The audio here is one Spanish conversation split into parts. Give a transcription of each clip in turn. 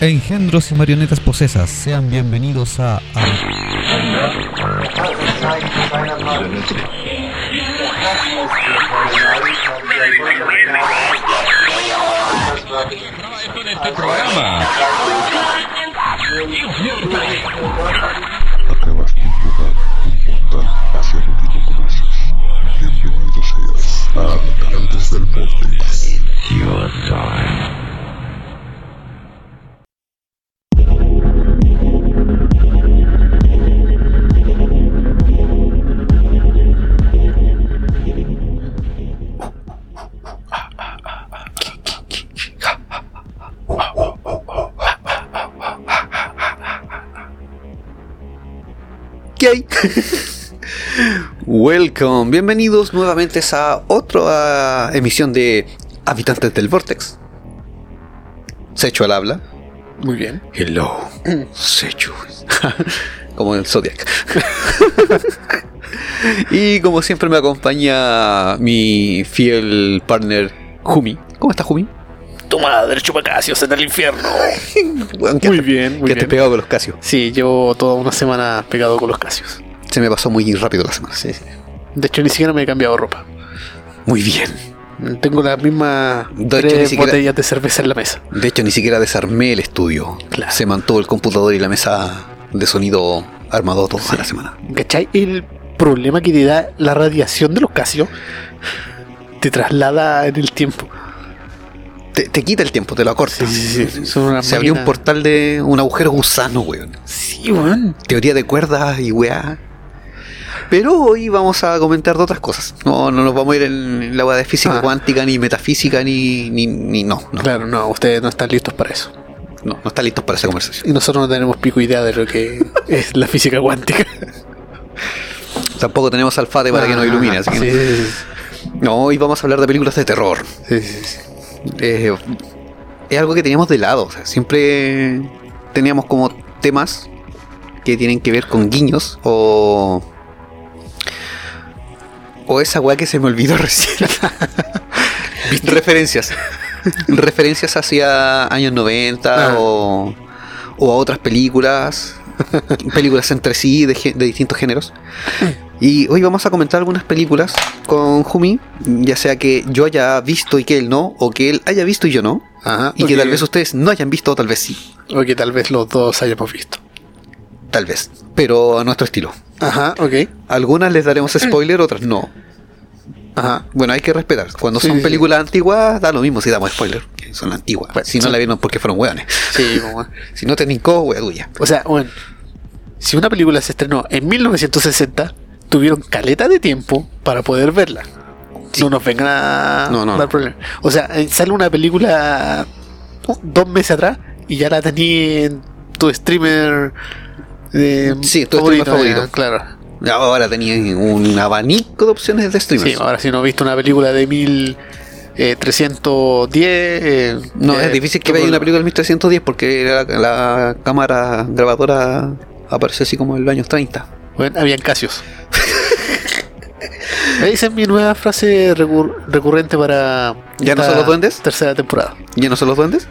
Engendros y marionetas posesas, sean bienvenidos a... este programa. Acabas de llegar un portal hacia el Urilocomercios. Bienvenido seas a Habitantes del Vortex. ¿Qué Welcome, bienvenidos nuevamente a otra emisión de Habitantes del Vortex. Secho al habla. Muy bien. Hello, Secho. como el Zodiac. y como siempre me acompaña mi fiel partner Jumi. ¿Cómo está Jumi? Tu madre, chupacasios en el infierno. Weón, ¿qué Muy bien, muy ¿Qué te bien. pegado con los casios? Sí, llevo toda una semana pegado con los casios. Se me pasó muy rápido la semana. Sí, sí. De hecho, ni siquiera me he cambiado ropa. Muy bien. Tengo las mismas hecho, tres siquiera- botellas de cerveza en la mesa. De hecho, ni siquiera desarmé el estudio. Claro. Se mantuvo el computador y la mesa de sonido armado toda la semana. ¿Cachai? El problema que te da la radiación de los casios te traslada en el tiempo. Te, te quita el tiempo, te lo acorta. Sí, sí, sí. Se abrió un portal de un agujero gusano, weón. Sí, weón. Teoría de cuerdas y weá. Pero hoy vamos a comentar de otras cosas. No, no nos vamos a ir en la weá de física Ah. cuántica, ni metafísica, ni, ni, ni- no, no, Claro, no, ustedes no están listos para eso. no, no están listos para esa conversación. Y nosotros no tenemos pico idea de lo que es la física cuántica. Tampoco tenemos alfate para que nos ilumine, así que Sí, no. No, hoy vamos a hablar de películas de terror. Sí, sí, sí. Eh, es algo que teníamos de lado. o sea, siempre teníamos como temas que tienen que ver con guiños o. O esa weá que se me olvidó recién. Referencias. Referencias hacia años 90 Ah. o, o a otras películas. películas entre sí de, de distintos géneros. Y hoy vamos a comentar algunas películas con Jumi, ya sea que yo haya visto y que él no, o que él haya visto y yo no, Ajá. y que tal vez ustedes no hayan visto o tal vez sí, O que tal vez los dos hayamos visto. tal vez, pero a nuestro estilo. Ajá, ok. Algunas les daremos spoiler, otras no. Ajá. Bueno, hay que respetar. Cuando Sí, son sí. películas antiguas, da lo mismo si damos spoiler, que son antiguas. Bueno, si no la vieron porque fueron hueones. Sí, Si no te nincó, wea tuya. O sea, bueno, si una película se estrenó en 1960, tuvieron caleta de tiempo para poder verla. No nos vengan a No, no, dar no. problemas. O sea, eh, sale una película uh, dos meses atrás y ya la tenías en tu streamer eh, Sí, tu streamer favorito. ya, claro. Ahora tenían un abanico de opciones de streamers. Sí, ahora si no viste una película de 1310... eh, No, eh, es difícil que veáis una película del 1310 porque la, la cámara grabadora aparece así como en los años 30. Bueno, habían casios. Esa es mi nueva frase recur- recurrente para. ¿Ya no son los duendes? Tercera temporada. ¿Ya no son los duendes?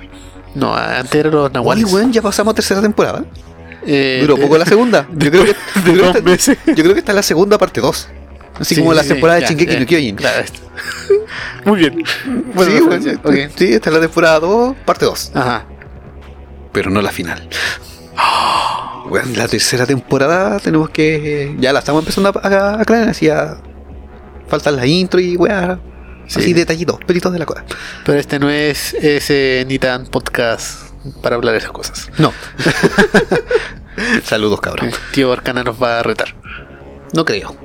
No, antes eran los nahuales. ya pasamos a tercera temporada. Eh, Duró poco la segunda. Yo creo que, yo creo que yo creo está en la segunda parte 2. Así Sí, como sí, la sí, temporada ya, de Shingeki no Kyojin. Claro. Muy bien. Bueno, sí, weón, referencia, ok. sí, esta es la temporada 2, parte 2. Ajá. Pero no la final. Weón, la tercera temporada tenemos que. Ya la estamos empezando a, a, a crear, así a. Faltan la intro y weá. Sí. Así detallitos, pelitos de la cola. Pero este no es ese ni tan podcast para hablar de esas cosas. No. Saludos, cabrón. Tío Arcana nos va a retar. No creo.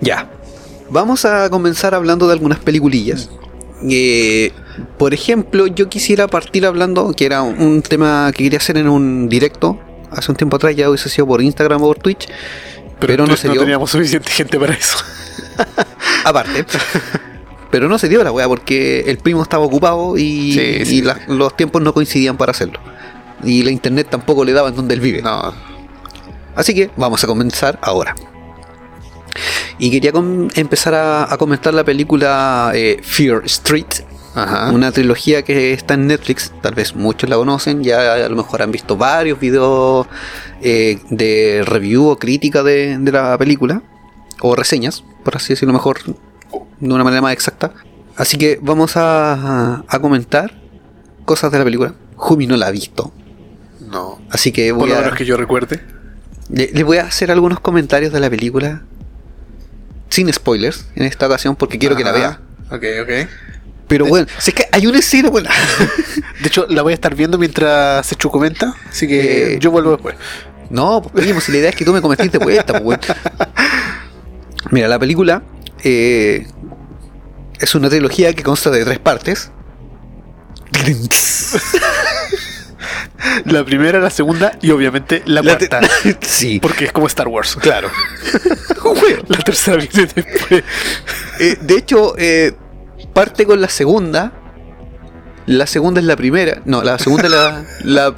Ya. Vamos a comenzar hablando de algunas peliculillas. Eh, por ejemplo, yo quisiera partir hablando, que era un tema que quería hacer en un directo hace un tiempo atrás, ya hubiese sido por Instagram o por Twitch, pero, no se dio. teníamos suficiente gente para eso. Aparte. Pero no se dio la weá porque el primo estaba ocupado y, Sí, sí. y la- los tiempos no coincidían para hacerlo. Y la internet tampoco le daba en donde él vive. No. Así que vamos a comenzar ahora. Y quería empezar a, a comentar la película eh, Fear Street, Ajá. Una trilogía que está en Netflix, tal vez muchos la conocen, ya a lo mejor han visto varios videos eh, de review o crítica de, de la película, o reseñas, por así decirlo mejor, de una manera más exacta. Así que vamos a, a comentar cosas de la película. Jumi no la ha visto, No. así que Por voy lo a, menos que yo recuerde. le, le voy a hacer algunos comentarios de la película sin spoilers en esta ocasión porque quiero que la vea. Ok, ok. Pero bueno, si es que hay una escena, bueno, De hecho, la voy a estar viendo mientras Sechu comenta. Así que Eh, yo vuelvo después. No, pues, primo, si la idea es que tú me cometiste de vuelta, pues. Mira, la película eh, es una trilogía que consta de tres partes. La primera, la segunda y obviamente la, La cuarta. sí, Porque es como Star Wars. claro. La tercera viene después. Eh, de hecho, eh, parte con la segunda. La segunda es la primera. No, la segunda es la, la.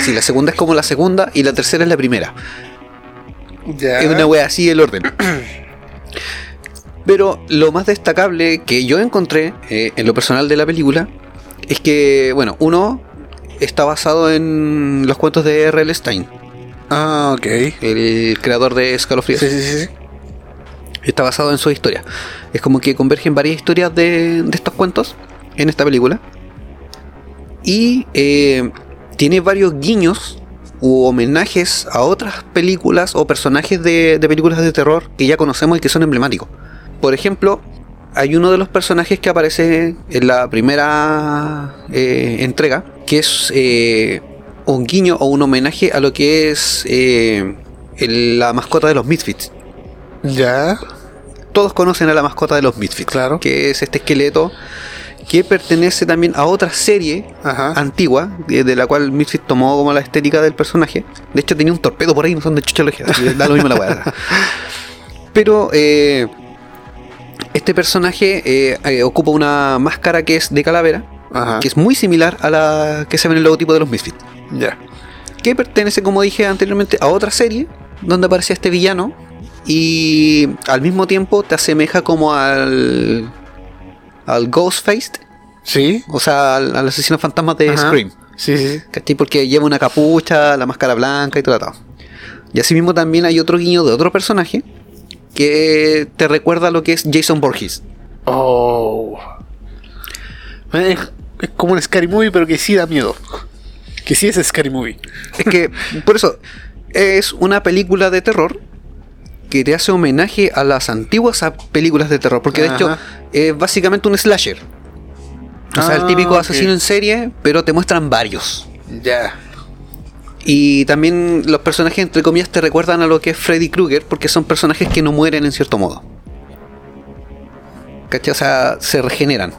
Sí, la segunda es como la segunda y la tercera es la primera. Es una wea así el orden. Pero lo más destacable que yo encontré eh, en lo personal de la película es que, bueno, uno está basado en los cuentos de R.L. Stein, Ah, ok. el creador de Escalofríos. Sí, sí, sí. Está basado en su historia. Es como que convergen varias historias de, estos cuentos en esta película. Y eh, tiene varios guiños u homenajes a otras películas o personajes de, películas de terror que ya conocemos y que son emblemáticos. Por ejemplo, hay uno de los personajes que aparece en la primera eh, entrega, que es eh, un guiño o un homenaje a lo que es la mascota de los Misfits Ya. todos conocen a la mascota de los Misfits, Claro. que es este esqueleto que pertenece también a otra serie Ajá. antigua, de, de la cual Misfits tomó como la estética del personaje. De hecho, tenía un torpedo por ahí, no son de chucha da lo mismo la weá. Pero eh, este personaje eh, eh, ocupa una máscara que es de calavera, Ajá. que es muy similar a la que se ve en el logotipo de los Misfits Ya. que pertenece, como dije anteriormente, a otra serie donde aparece este villano y al mismo tiempo te asemeja como al al Ghostface, Sí. o sea, al, al asesino fantasma de Ajá. Scream, Sí, sí. sí. ¿cachai? Porque lleva una capucha, la máscara blanca y todo. todo. Y asimismo también hay otro guiño de otro personaje que te recuerda a lo que es Jason Borges. Oh. Es, es como un Scary Movie, pero que sí da miedo. Que sí es Scary Movie. Es que, por eso, es una película de terror que te hace homenaje a las antiguas películas de terror. Porque de Ajá. hecho, es básicamente un slasher. O sea, el Ah, típico asesino en serie, pero te muestran varios. Ya. Y también los personajes, entre comillas, te recuerdan a lo que es Freddy Krueger, porque son personajes que no mueren en cierto modo. ¿Cachai? O sea, se regeneran.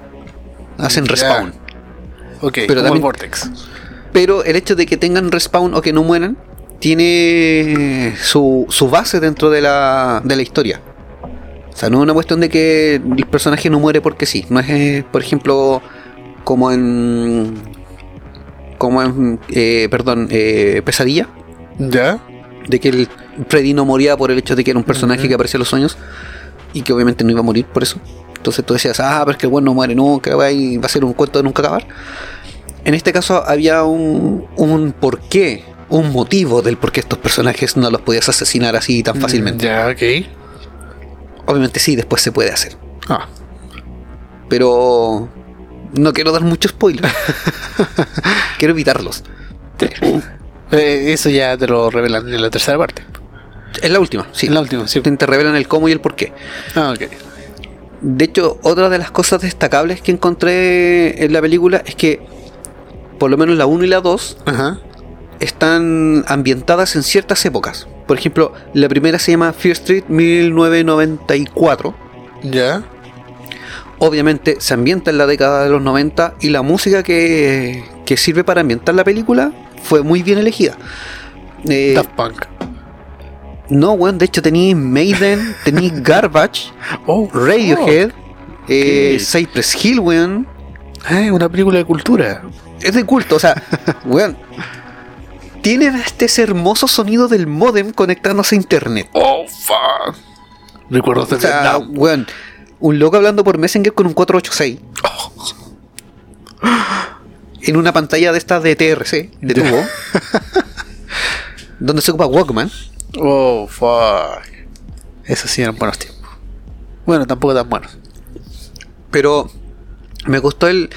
Hacen respawn. Ok, Pero como también- el Vortex. Pero el hecho de que tengan respawn o que no mueran tiene su, su base dentro de la, de la historia. O sea, no es una cuestión de que el personaje no muere porque sí. No es, eh, por ejemplo, como en. Como en. eh, perdón, eh, Pesadilla. Ya. De que el Freddy no moría por el hecho de que era un personaje que aparecía en los sueños. Y que obviamente no iba a morir por eso. Entonces tú decías, ah, pero es que el bueno no muere nunca, va y va a ser un cuento de nunca acabar. En este caso había un, un porqué, un motivo del por qué estos personajes no los podías asesinar así tan fácilmente. Ya, ok. Obviamente sí, después se puede hacer. Ah. Pero no quiero dar mucho spoiler. quiero evitarlos. Eh, eso ya te lo revelan en la tercera parte. Es la última, sí. En la última, sí. Te revelan el cómo y el por qué. Ah, ok. De hecho, otra de las cosas destacables que encontré en la película es que, por lo menos la 1 y la 2, Ajá. Están ambientadas en ciertas épocas. Por ejemplo, la primera se llama Fear Street 1994. Ya. Obviamente se ambienta en la década de los 90 y la música que, que sirve para ambientar la película fue muy bien elegida. Eh, Daft Punk. no, weón, de hecho tenéis Maiden, tenéis Garbage, Oh, Radiohead, eh. Cypress Hill, weón. Es una película de cultura. Es de culto, o sea, weón. Tienen este hermoso sonido del modem conectándose a internet. Oh, fuck. Recuerdos de O sea, Vietnam. weón, un loco hablando por Messenger con un 486. En una pantalla de estas de TRC, de tubo, donde se ocupa Walkman. Oh, fuck. Esos sí eran buenos tiempos. Bueno, tampoco tan buenos. Pero me gustó el,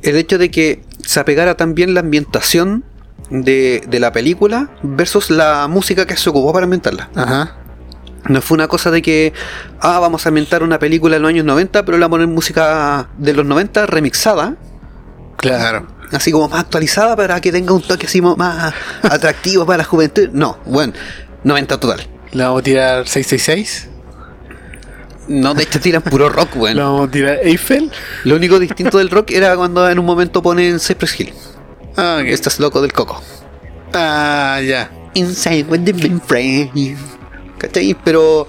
el hecho de que se apegara también la ambientación de, de la película versus la música que se ocupó para ambientarla. Ajá. No fue una cosa de que, ah, vamos a ambientar una película en los años 90, pero le vamos a poner música de los 90 remixada, Claro. así como más actualizada para que tenga un toque así más atractivo para la juventud. No, bueno, 90 total. ¿Le vamos a tirar 666? No, de hecho tiran puro rock, ¿Le bueno. vamos a tirar Eiffel? Lo único distinto del rock era cuando en un momento ponen Cypress Hill. Ah. Estás loco del coco. Ah, ya. Inside with the friend. ¿Cachai? Pero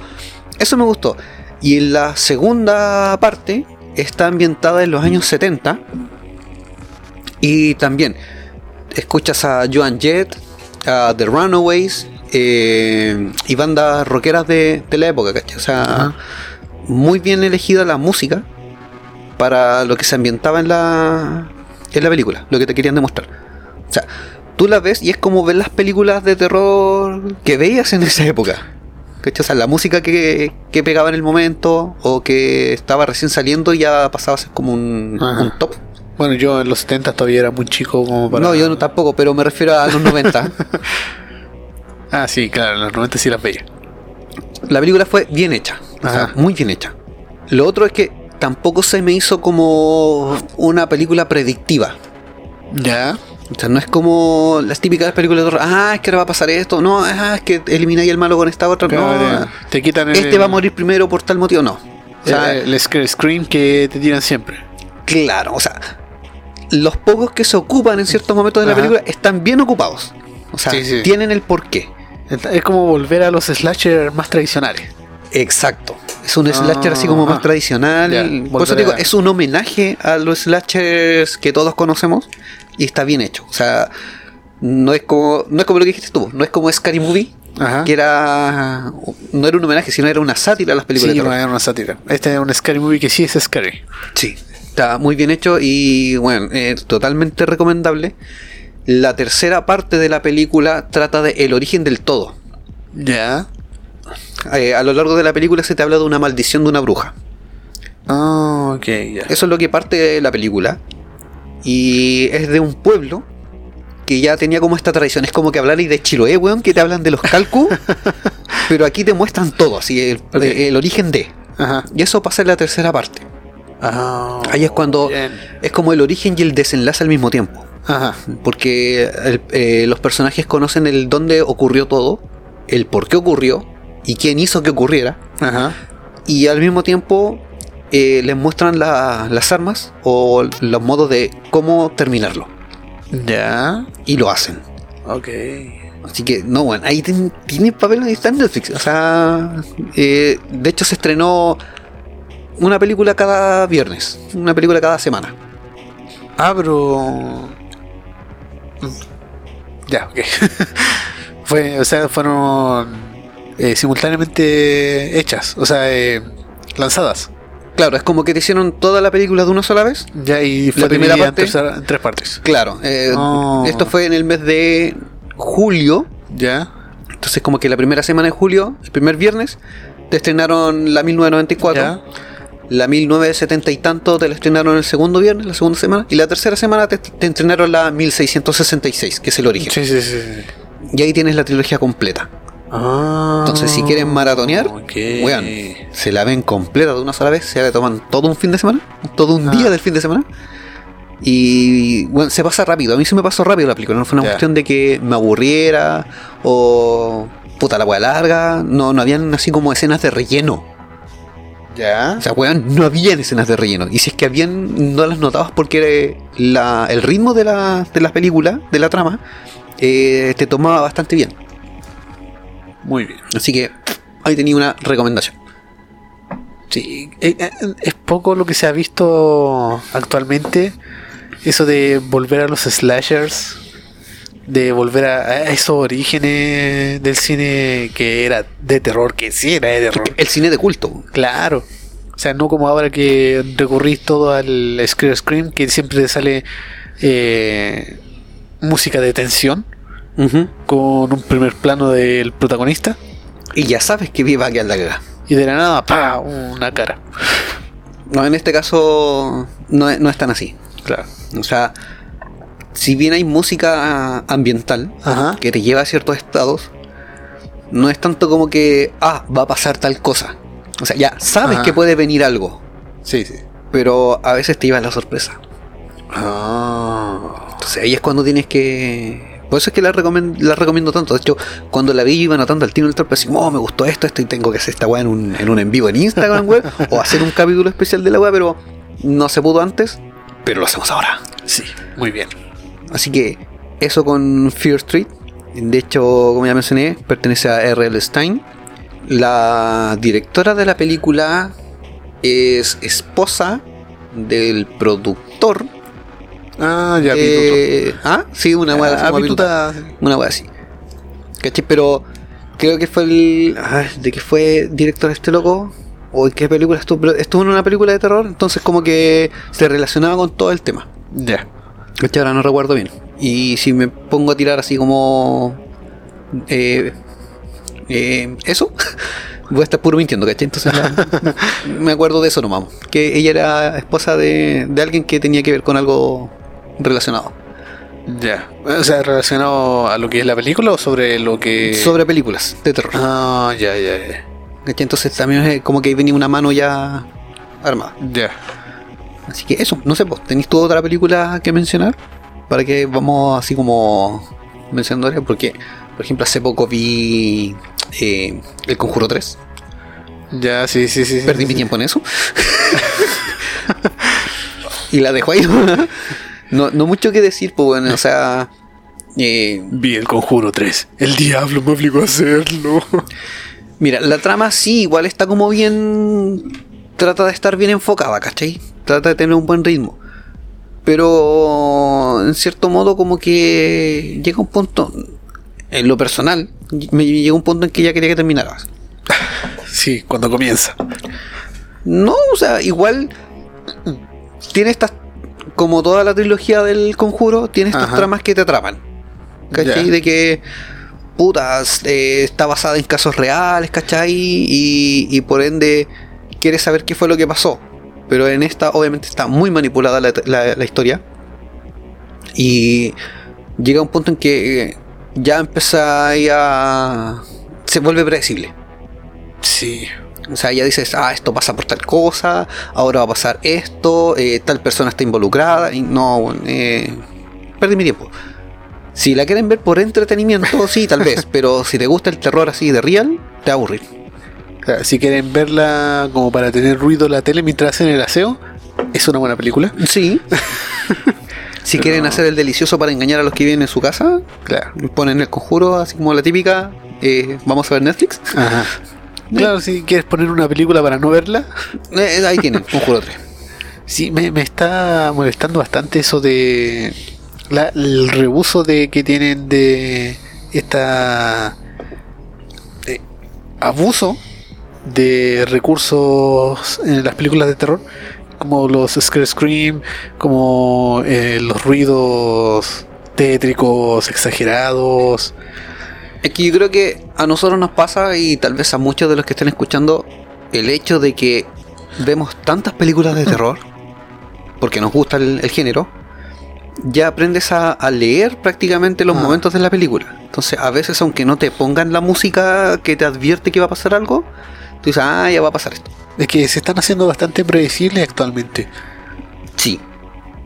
eso me gustó. Y en la segunda parte está ambientada en los años 70. Y también escuchas a Joan Jett, a The Runaways eh, y bandas rockeras de, de la época, ¿cachai? O sea, muy bien elegida la música para lo que se ambientaba en la, en la película, lo que te querían demostrar. O sea, tú la ves y es como ver las películas de terror que veías en esa época. ¿Cachai? O sea, la música que, que pegaba en el momento o que estaba recién saliendo y ya pasaba a ser como un, un top. Bueno, yo en los 70 todavía era muy chico como para... No, yo no tampoco, pero me refiero a los 90. Ah, sí, claro, en los 90 sí las veía. la película fue bien hecha, o sea, muy bien hecha. Lo otro es que tampoco se me hizo como una película predictiva. Ya. O sea, no es como las típicas películas de terror. Ah, es que ahora va a pasar esto. No, ah, es que elimináis el malo con esta otra. Claro, no, te- te quitan el, este va a morir primero por tal motivo. No. O sea, el, el scare scream que te tiran siempre. claro, o sea, los pocos que se ocupan en ciertos momentos de la película están bien ocupados. O sea, Sí, sí. tienen el porqué. Es como volver a los slasher más tradicionales. Exacto. Es un Ah, slasher así como más ah. tradicional. Ya, Por eso digo, es un homenaje a los slashers que todos conocemos y está bien hecho. O sea, no es como, no es como lo que dijiste tú, no es como Scary Movie, Ajá. que era no era un homenaje, sino era una sátira a las películas Sí, de terror. no, era una sátira. Este es un scary movie que sí es scary. Sí, está muy bien hecho y bueno, eh, totalmente recomendable. La tercera parte de la película trata de el origen del todo. Ya. Eh, a lo largo de la película se te habla de una maldición de una bruja. Ah, ok, ya. Eso es lo que parte de la película. Y es de un pueblo que ya tenía como esta tradición. Es como que hablar de Chiloé, weón, que te hablan de los calcus. pero aquí te muestran todo, así, el, Ok. el origen de. Ajá. Y eso pasa en la tercera parte. Ah, Ahí es cuando bien. es como el origen y el desenlace al mismo tiempo. Ajá. Porque el- eh, los personajes conocen el dónde ocurrió todo, el por qué ocurrió y quién hizo que ocurriera. Ajá. Y al mismo tiempo eh, les muestran la- las armas o los modos de cómo terminarlo. Ya. Y lo hacen. Ok. Así que, no, bueno, ahí ten- tiene papel ahí está en Netflix. O sea, eh, de hecho se estrenó una película cada viernes, una película cada semana. Ah, pero. Ya, ok. Fue, o sea, fueron eh, simultáneamente hechas, o sea, eh, lanzadas. Claro, es como que te hicieron toda la película de una sola vez. Ya, y fue La primera en parte- tercera- en tres partes. Claro, eh, Oh. esto fue en el mes de julio. Ya. Entonces, como que la primera semana de julio, el primer viernes, te estrenaron la 1994. Ya. La 1970 y tanto te la estrenaron el segundo viernes, la segunda semana. Y la tercera semana te, te estrenaron la 1666, que es el origen. Sí, sí. sí. Y ahí tienes la trilogía completa. Ah. Entonces, si quieren maratonear, ok. weón, se la ven completa de una sola vez, se la toman todo un fin de semana, todo un Ah. día del fin de semana. Y bueno, se pasa rápido. A mí se me pasó rápido la película. No fue una cuestión de que me aburriera o puta la weá larga. No, no habían así como escenas de relleno. Ya. O sea, weón, no habían escenas de relleno. Y si es que habían, no las notabas porque la- el ritmo de la, de la película, de la trama, eh, te tomaba bastante bien. Muy bien. Así que ahí tenía una recomendación. Sí, eh, eh, es poco lo que se ha visto actualmente. Eso de volver a los slashers, de volver a, esos orígenes del cine que era de terror, que sí era de terror. El cine de culto. Claro. O sea, no como ahora que recurrís todo al screen screen, que siempre te sale eh, música de tensión con un primer plano del protagonista Y ya sabes que viva que la cagada. y de la nada, ¡pa! una cara. No, en este caso no es, no es tan así. Claro. O sea, si bien hay música ambiental Ajá. que te lleva a ciertos estados, no es tanto como que, ah, va a pasar tal cosa. O sea, ya sabes Ajá. que puede venir algo, Sí, sí. pero a veces te lleva la sorpresa. Ah. Entonces ahí es cuando tienes que... Por eso es que la, recomiendo tanto. De hecho, cuando la vi yo iba anotando al tiro del torpe, así, oh, me gustó esto, esto, y tengo que hacer esta weá en un, en un en vivo en Instagram, weá, o hacer un capítulo especial de la weá, pero no se pudo antes, pero lo hacemos ahora. Sí, muy bien. Así que eso con Fear Street. De hecho, como ya mencioné, pertenece a R.L. Stein. La directora de la película es esposa del productor. Ah, ya, eh, ah, sí, una así Ah, pituta. Una wea así. ¿Cachai? Pero creo que fue el. ah, ¿De qué fue director este loco? ¿O en qué película estuvo? Estuvo en una película de terror, entonces como que se relacionaba con todo el tema. Ya. ¿Cachai? Ahora no recuerdo bien. Y si me pongo a tirar así como. eh, eh, eso, voy a estar puro mintiendo, ¿cachai? Entonces la- me acuerdo de eso nomás. Que ella era esposa de, de alguien que tenía que ver con algo relacionado. Ya. O sea, relacionado a lo que es la película o sobre lo que. Sobre películas de terror. Ah, ya, ya, ya. ¿cachai? Entonces también es como que ahí venía una mano ya armada. Ya. Así que eso, no sé, vos, ¿tenéis tú otra película que mencionar? Para que vamos así como mencionando porque, por ejemplo, hace poco vi eh, El Conjuro 3. Ya, sí, sí, sí. sí, Perdí sí, mi sí. tiempo en eso. y la dejo ahí. No, no mucho que decir, pues bueno, o sea... eh, Vi el conjuro 3. El diablo me obligó a hacerlo. Mira, la trama sí, igual está como bien. Trata de estar bien enfocada, ¿cachai? Trata de tener un buen ritmo. Pero en cierto modo, como que llega un punto. En lo personal, me llegó un punto en que ya quería que terminara. Sí, cuando comienza. No, o sea, igual. Tiene estas. Como toda la trilogía del conjuro, tiene estas Ajá. tramas que te atrapan. ¿Cachai? De que. Putas, eh, está basada en casos reales, ¿cachai? Y, y por ende, quieres saber qué fue lo que pasó. Pero en esta, obviamente, está muy manipulada la, la- la historia. Y llega un punto en que eh, ya empieza a. Se vuelve predecible. Sí. O sea, ya dices, ah, esto pasa por tal cosa, ahora va a pasar esto, eh, tal persona está involucrada, y no, eh, perdí mi tiempo. Si la quieren ver por entretenimiento, sí, tal vez, pero si te gusta el terror así de real, te va a aburrir. Si quieren verla como para tener ruido en la tele mientras hacen el aseo, es una buena película. Sí. si quieren hacer el delicioso para engañar a los que viven en su casa, Claro. ponen el conjuro, así como la típica, eh, vamos a ver Netflix. Ajá. Claro, si quieres poner una película para no verla. Eh, ahí tienen, conjuro 3. Sí, me, me está molestando bastante eso de la- el rebuso de que tienen de esta eh, abuso de recursos en las películas de terror como los scare scream como eh, los ruidos tétricos exagerados Es que yo creo que a nosotros nos pasa y tal vez a muchos de los que estén escuchando el hecho de que vemos tantas películas de terror, porque nos gusta el, el género, ya aprendes a, a leer prácticamente los Ah. momentos de la película. Entonces a veces aunque no te pongan la música que te advierte que va a pasar algo, tú dices, ah, ya va a pasar esto. es que se están haciendo bastante predecibles actualmente Sí,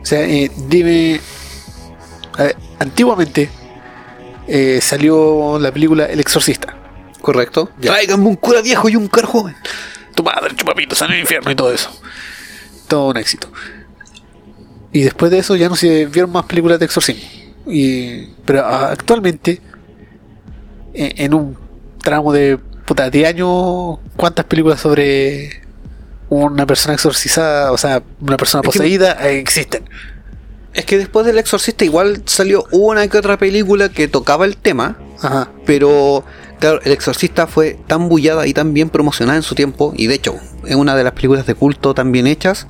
O sea, eh, dime. a ver, antiguamente eh, salió la película El Exorcista. correcto. Ya. Tráiganme un cura viejo y un car joven. Tu madre, chupapitos en el infierno y todo eso. Todo un éxito. Y después de eso ya no se vieron más películas de exorcismo. Y, pero actualmente, eh, en un tramo de puta 10 años, ¿cuántas películas sobre una persona exorcizada, o sea, una persona Es que- poseída eh, existen? Es que después del exorcista igual salió una que otra película que tocaba el tema, Ajá. pero claro, el exorcista fue tan bullada y tan bien promocionada en su tiempo, y de hecho, es una de las películas de culto tan bien hechas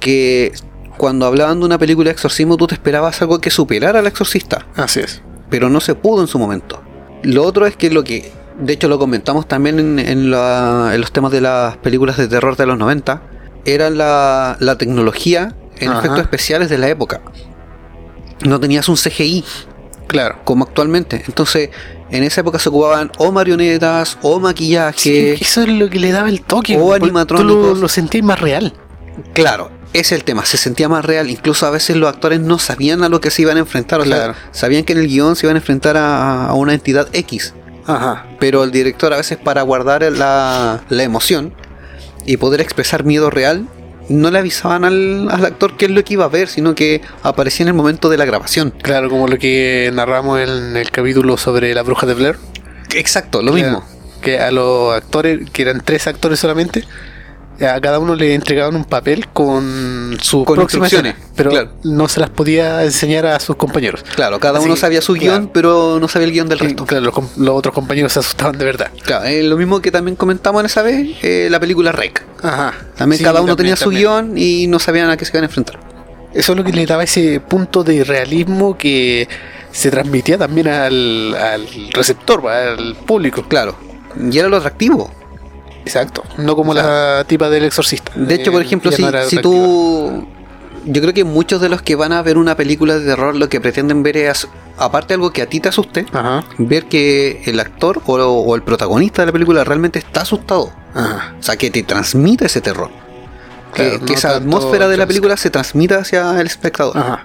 que cuando hablaban de una película de exorcismo tú te esperabas algo que superara al exorcista, Así es. pero no se pudo en su momento. Lo otro es que lo que, de hecho lo comentamos también en, en la- en los temas de las películas de terror de los 90, era la, la tecnología en Ajá. efectos especiales de la época. No tenías un CGI Claro. como actualmente. Entonces, en esa época se ocupaban o marionetas, o maquillaje. eso es lo que le daba el toque. o porque animatrónicos. Tú lo, lo sentías más real. Claro, ese es el tema, se sentía más real. Incluso a veces los actores no sabían a lo que se iban a enfrentar. O Claro. sea, sabían que en el guion se iban a enfrentar a, a una entidad X. Ajá. Pero el director a veces para guardar la, la emoción y poder expresar miedo real, no le avisaban al, al actor qué es lo que iba a ver, sino que aparecía en el momento de la grabación. Claro, como lo que narramos en el capítulo sobre la bruja de Blair. Exacto, lo Claro, mismo. Que a los actores, que eran tres actores solamente, a cada uno le entregaban un papel con sus Con instrucciones, pero claro. no se las podía enseñar a sus compañeros. Claro, cada Así uno sabía su claro. guion, pero no sabía el guion del resto. claro, los, los otros compañeros se asustaban de verdad. Claro, es lo mismo que también comentamos en esa vez, eh, la película Rec. Ajá. También Sí, cada uno también, tenía su también. guion y no sabían a qué se iban a enfrentar. Eso es lo que le daba ese punto de realismo que se transmitía también al, al receptor, al público. Claro, y era lo atractivo. Exacto. No como O sea, la tipa del exorcista. De hecho, por Eh, ejemplo, ya si, no tú... Yo creo que muchos de los que van a ver una película de terror lo que pretenden ver es, aparte de algo que a ti te asuste, Ajá. ver que el actor o, o el protagonista de la película realmente está asustado. Ajá. O sea, que te transmite ese terror. Que, Claro, que no esa atmósfera de la película se transmita hacia el espectador. Ajá.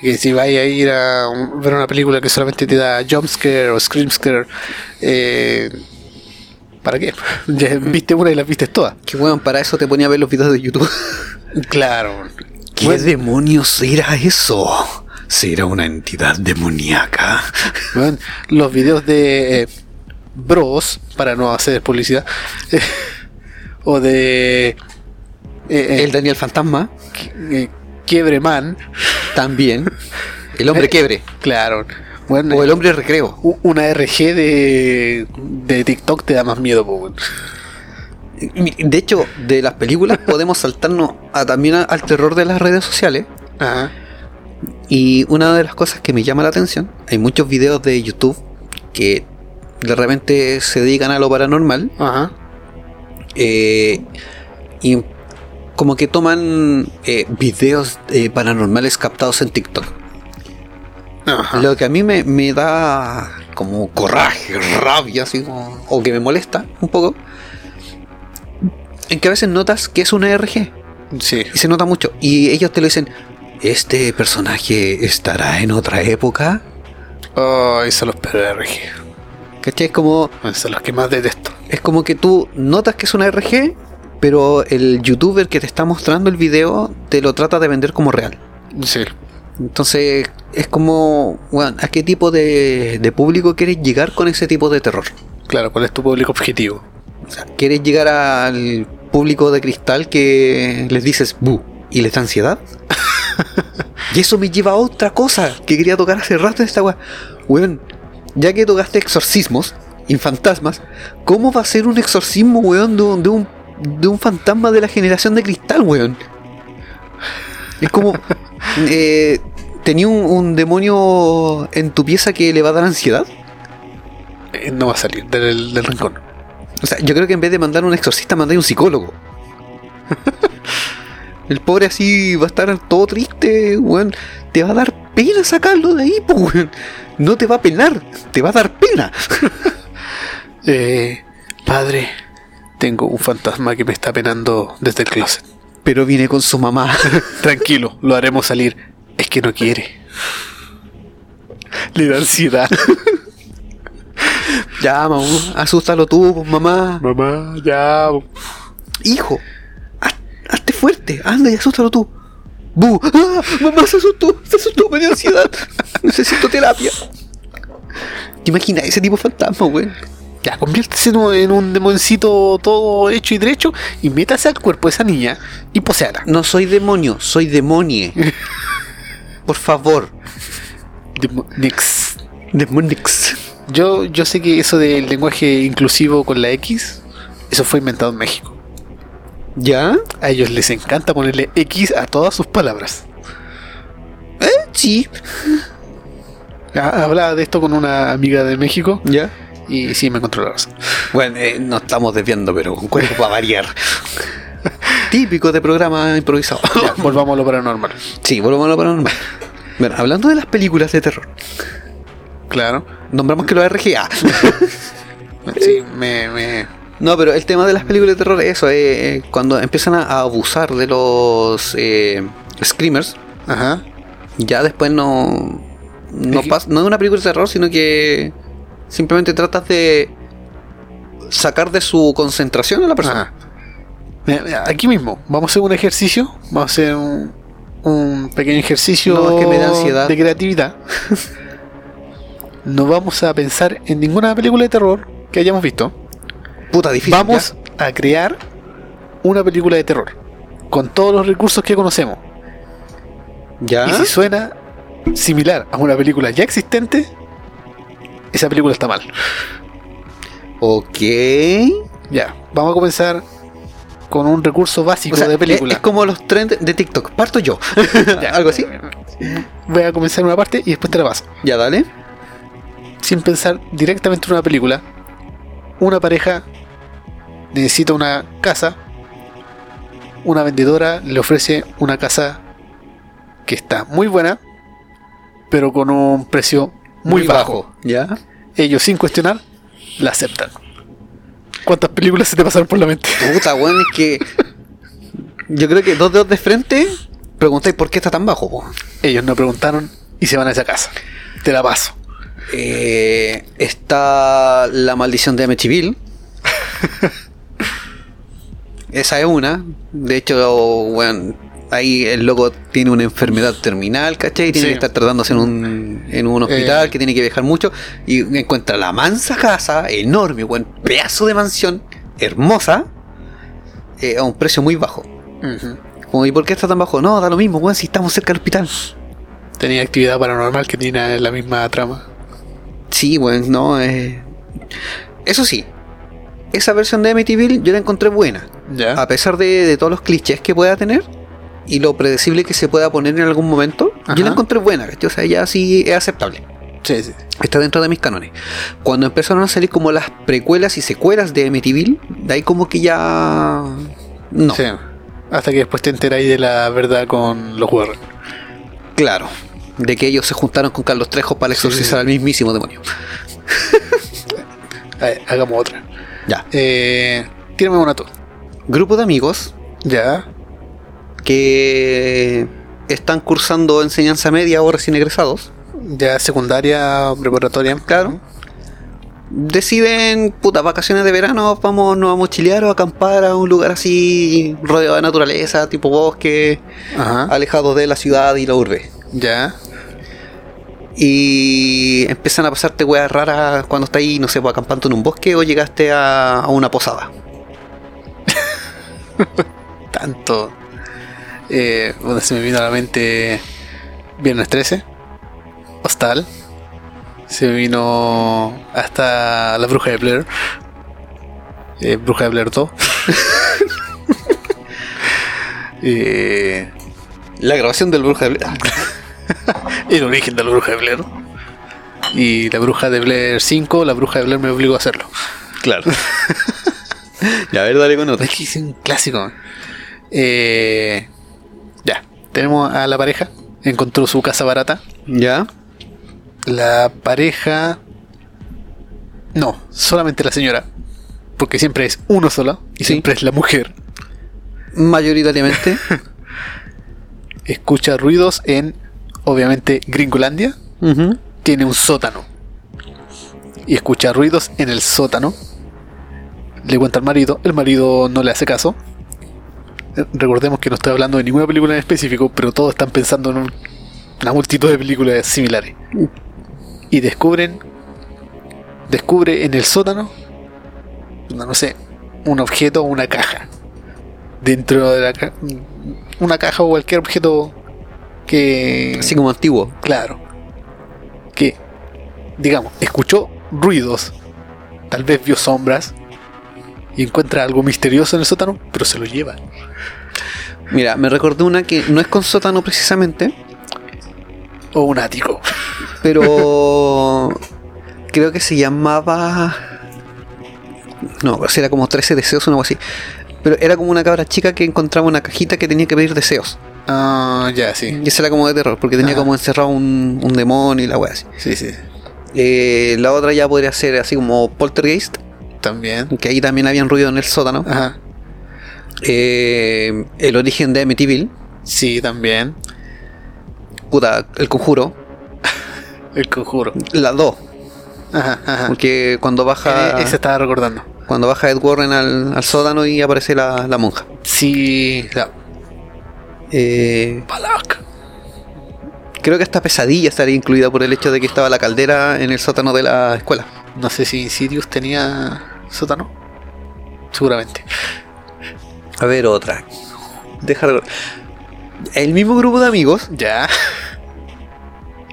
Que si vaya a ir a ver una película que solamente te da jumpscare o screamscare, eh, ¿para qué? Ya viste una y las viste todas. Que bueno, para eso te ponía a ver los videos de YouTube. Claro. ¿Qué Bueno, demonios será eso? ¿Será una entidad demoníaca? bueno, los videos de eh, Bros, para no hacer publicidad, o de eh, eh, El Daniel Fantasma, eh, Quiebreman, también. El hombre quiebre. claro. Bueno, O el hombre recreo. una RG de, de TikTok te da más miedo, po. De hecho, de las películas podemos saltarnos a, también a- al terror de las redes sociales. Ajá. Y una de las cosas que me llama la atención, hay muchos videos de YouTube que de repente se dedican a lo paranormal Ajá. eh, y como que toman eh, videos eh, paranormales captados en TikTok. Ajá. Lo que a mí me, me da como coraje, rabia, así como, o que me molesta un poco, en que a veces notas que es una RG Sí. y se nota mucho. Y ellos te lo dicen, ¿este personaje estará en otra época? Ay, son los PRG. ¿Cachai? Es como, Son los que más detesto. es como que tú notas que es una RG, pero el youtuber que te está mostrando el video te lo trata de vender como real. Sí. Entonces, es como, bueno, ¿a qué tipo de, de público quieres llegar con ese tipo de terror? Claro, ¿cuál es tu público objetivo? O sea, ¿quieres llegar al público de cristal que les dices bu y les da ansiedad? y eso me lleva a otra cosa que quería tocar hace rato en esta weá. Weón, ya que tocaste exorcismos y fantasmas, ¿cómo va a ser un exorcismo, weón, de un, de un, de un fantasma de la generación de cristal, weón? Es como. Eh, ¿Tenía un, un demonio en tu pieza que le va a dar ansiedad? Eh, no va a salir del, del rincón. O sea, yo creo que en vez de mandar un exorcista, mandáis un psicólogo. El pobre así va a estar todo triste, weón. Te va a dar pena sacarlo de ahí, pues, weón. No te va a penar, te va a dar pena. Eh, padre, tengo un fantasma que me está penando desde el closet. Pero viene con su mamá. Tranquilo, lo haremos salir. Es que no quiere. Le da ansiedad. ya, mamá, asústalo tú, pues, mamá. Mamá, ya. Hijo, haz- hazte fuerte, anda y asústalo tú. Bu, ¡Ah! mamá se asustó, se asustó, me dio ansiedad. Necesito terapia. ¿Te imaginas ese tipo de fantasma, weón? Ya, conviértese en un, en un demoncito todo hecho y derecho y métase al cuerpo de esa niña y poseala. No soy demonio, soy demonie. Por favor. Demo- Nix. Demonix. Yo, yo sé que eso del lenguaje inclusivo con la X, eso fue inventado en México. ¿Ya? A ellos les encanta ponerle X a todas sus palabras. Sí. Ah, Hablaba de esto con una amiga de México ¿Ya? Y sí me encontró la razón. Bueno, eh, nos estamos desviando, pero un cuerpo para variar. Típico de programa improvisado. Ya, volvamos a lo paranormal. sí, volvamos a lo paranormal. Bueno, hablando de las películas de terror, Claro. nombramos que lo RGA. Sí, me, me- No, pero el tema de las películas de terror es eso, eh, cuando empiezan a, abusar de los eh, screamers, Ajá. ya después no no, Es que- pas- no es una película de terror, sino que simplemente tratas de sacar de su concentración a la persona. Mira, aquí mismo, vamos a hacer un ejercicio. Vamos a hacer un, un pequeño ejercicio No, es que me da ansiedad. de creatividad. no vamos a pensar en ninguna película de terror que hayamos visto. Puta, difícil. Vamos a crear una película de terror con todos los recursos que conocemos. ¿Ya? Y si suena similar a una película ya existente, esa película está mal. Ok. Ya, vamos a comenzar con un recurso básico O sea, de es, película. es como los trends de TikTok. Parto yo. Ya. Algo así. Voy a comenzar una parte y después te la paso. Ya, dale. Sin pensar directamente en una película, una pareja necesita una casa, una vendedora le ofrece una casa que está muy buena, pero con un precio muy, bajo. ¿Ya? Ellos sin cuestionar la aceptan. ¿Cuántas películas se te pasaron por la mente? Puta, weón, es que. Yo creo que dos dedos de frente preguntáis por qué está tan bajo, po. Ellos no preguntaron y se van a esa casa. Te la paso. Eh, está la maldición de Amityville. Esa es una. De hecho, bueno, ahí el loco tiene una enfermedad terminal, ¿cachai? Y tiene Sí. que estar tratándose en un, en un hospital, Eh. que tiene que viajar mucho. Y encuentra la mansa casa, enorme, buen pedazo de mansión, hermosa, eh, a un precio muy bajo. Como, ¿y por qué está tan bajo? No, da lo mismo, weón, si estamos cerca del hospital. Tenía actividad paranormal que tiene la misma trama. Sí, bueno, no, eh... Eso sí, esa versión de Amityville yo la encontré buena. Ya. A pesar de, de todos los clichés que pueda tener y lo predecible que se pueda poner en algún momento, Ajá. yo la encontré buena, ¿cachai? O sea, ya sí es aceptable. Sí, sí. Está dentro de mis cánones. Cuando empezaron a salir como las precuelas y secuelas de Amityville, de ahí como que ya... No, Sí. Hasta que después te enteráis de la verdad con los Warren. claro. De que ellos se juntaron con Carlos Trejo para exorcizar al mismísimo demonio. A ver, hagamos otra. Ya. Eh, tírame una tú. Grupo de amigos Ya. Que están cursando enseñanza media o recién egresados, Ya secundaria, preparatoria. claro, deciden, puta, vacaciones de verano, vamos, nos vamos a chilear o a acampar a un lugar así rodeado de naturaleza, tipo bosque, Ajá. alejado de la ciudad y la urbe. Ya. Y empiezan a pasarte weas raras cuando estás ahí, no sé, pues, acampando en un bosque o llegaste a, a una posada. Tanto. Eh, bueno, se me vino a la mente Viernes 13. Hostal. Se me vino hasta La Bruja de Blair. Eh, Bruja de Blair 2. Eh, La grabación del Bruja de Blair. el origen de la Bruja de Blair. Y La Bruja de Blair 5, La Bruja de Blair me obligó a hacerlo. Claro. ya, a ver, dale con otra. Es que es un clásico. Eh, tenemos a la pareja. Encontró su casa barata. Ya. La pareja. No, solamente la señora. Porque siempre es uno solo. Y Sí. siempre es la mujer. Mayoritariamente. Escucha ruidos en, obviamente, Gringolandia. Tiene un sótano. Y escucha ruidos en el sótano. Le cuenta al marido. El marido no le hace caso. Recordemos que no estoy hablando de ninguna película en específico, pero todos están pensando en un- una multitud de películas similares. Y descubren. Descubre en el sótano. No, no sé. Un objeto o una caja. Dentro de la caja. Una caja o cualquier objeto que. Así como antiguo. Claro. Que, digamos, escuchó ruidos. Tal vez vio sombras. Y encuentra algo misterioso en el sótano, pero se lo lleva. Mira, me recordé una que no es con sótano precisamente, O un ático. pero creo que se llamaba. No, pero era como 13 deseos o algo así. Pero era como una cabra chica que encontraba una cajita que tenía que pedir deseos. Ah, ya, sí. Y esa era como de terror, porque tenía Ajá. como encerrado un, un demonio y la wea así. Sí, sí. Eh, la otra ya podría ser así como Poltergeist, También. que ahí también habían ruido en el sótano. Ajá. Eh, el origen de Amityville, Sí, también. puta, el conjuro, El conjuro. la 2, Ajá, ajá. porque cuando baja, Eh, Ese estaba recordando. cuando baja Ed Warren al, al sótano y aparece la, la monja. Sí, la Eh, Balak. creo que esta pesadilla estaría incluida por el hecho de que estaba la caldera en el sótano de la escuela. No sé si Insidious tenía sótano. Seguramente. A ver, otra. Deja de- El mismo grupo de amigos Ya.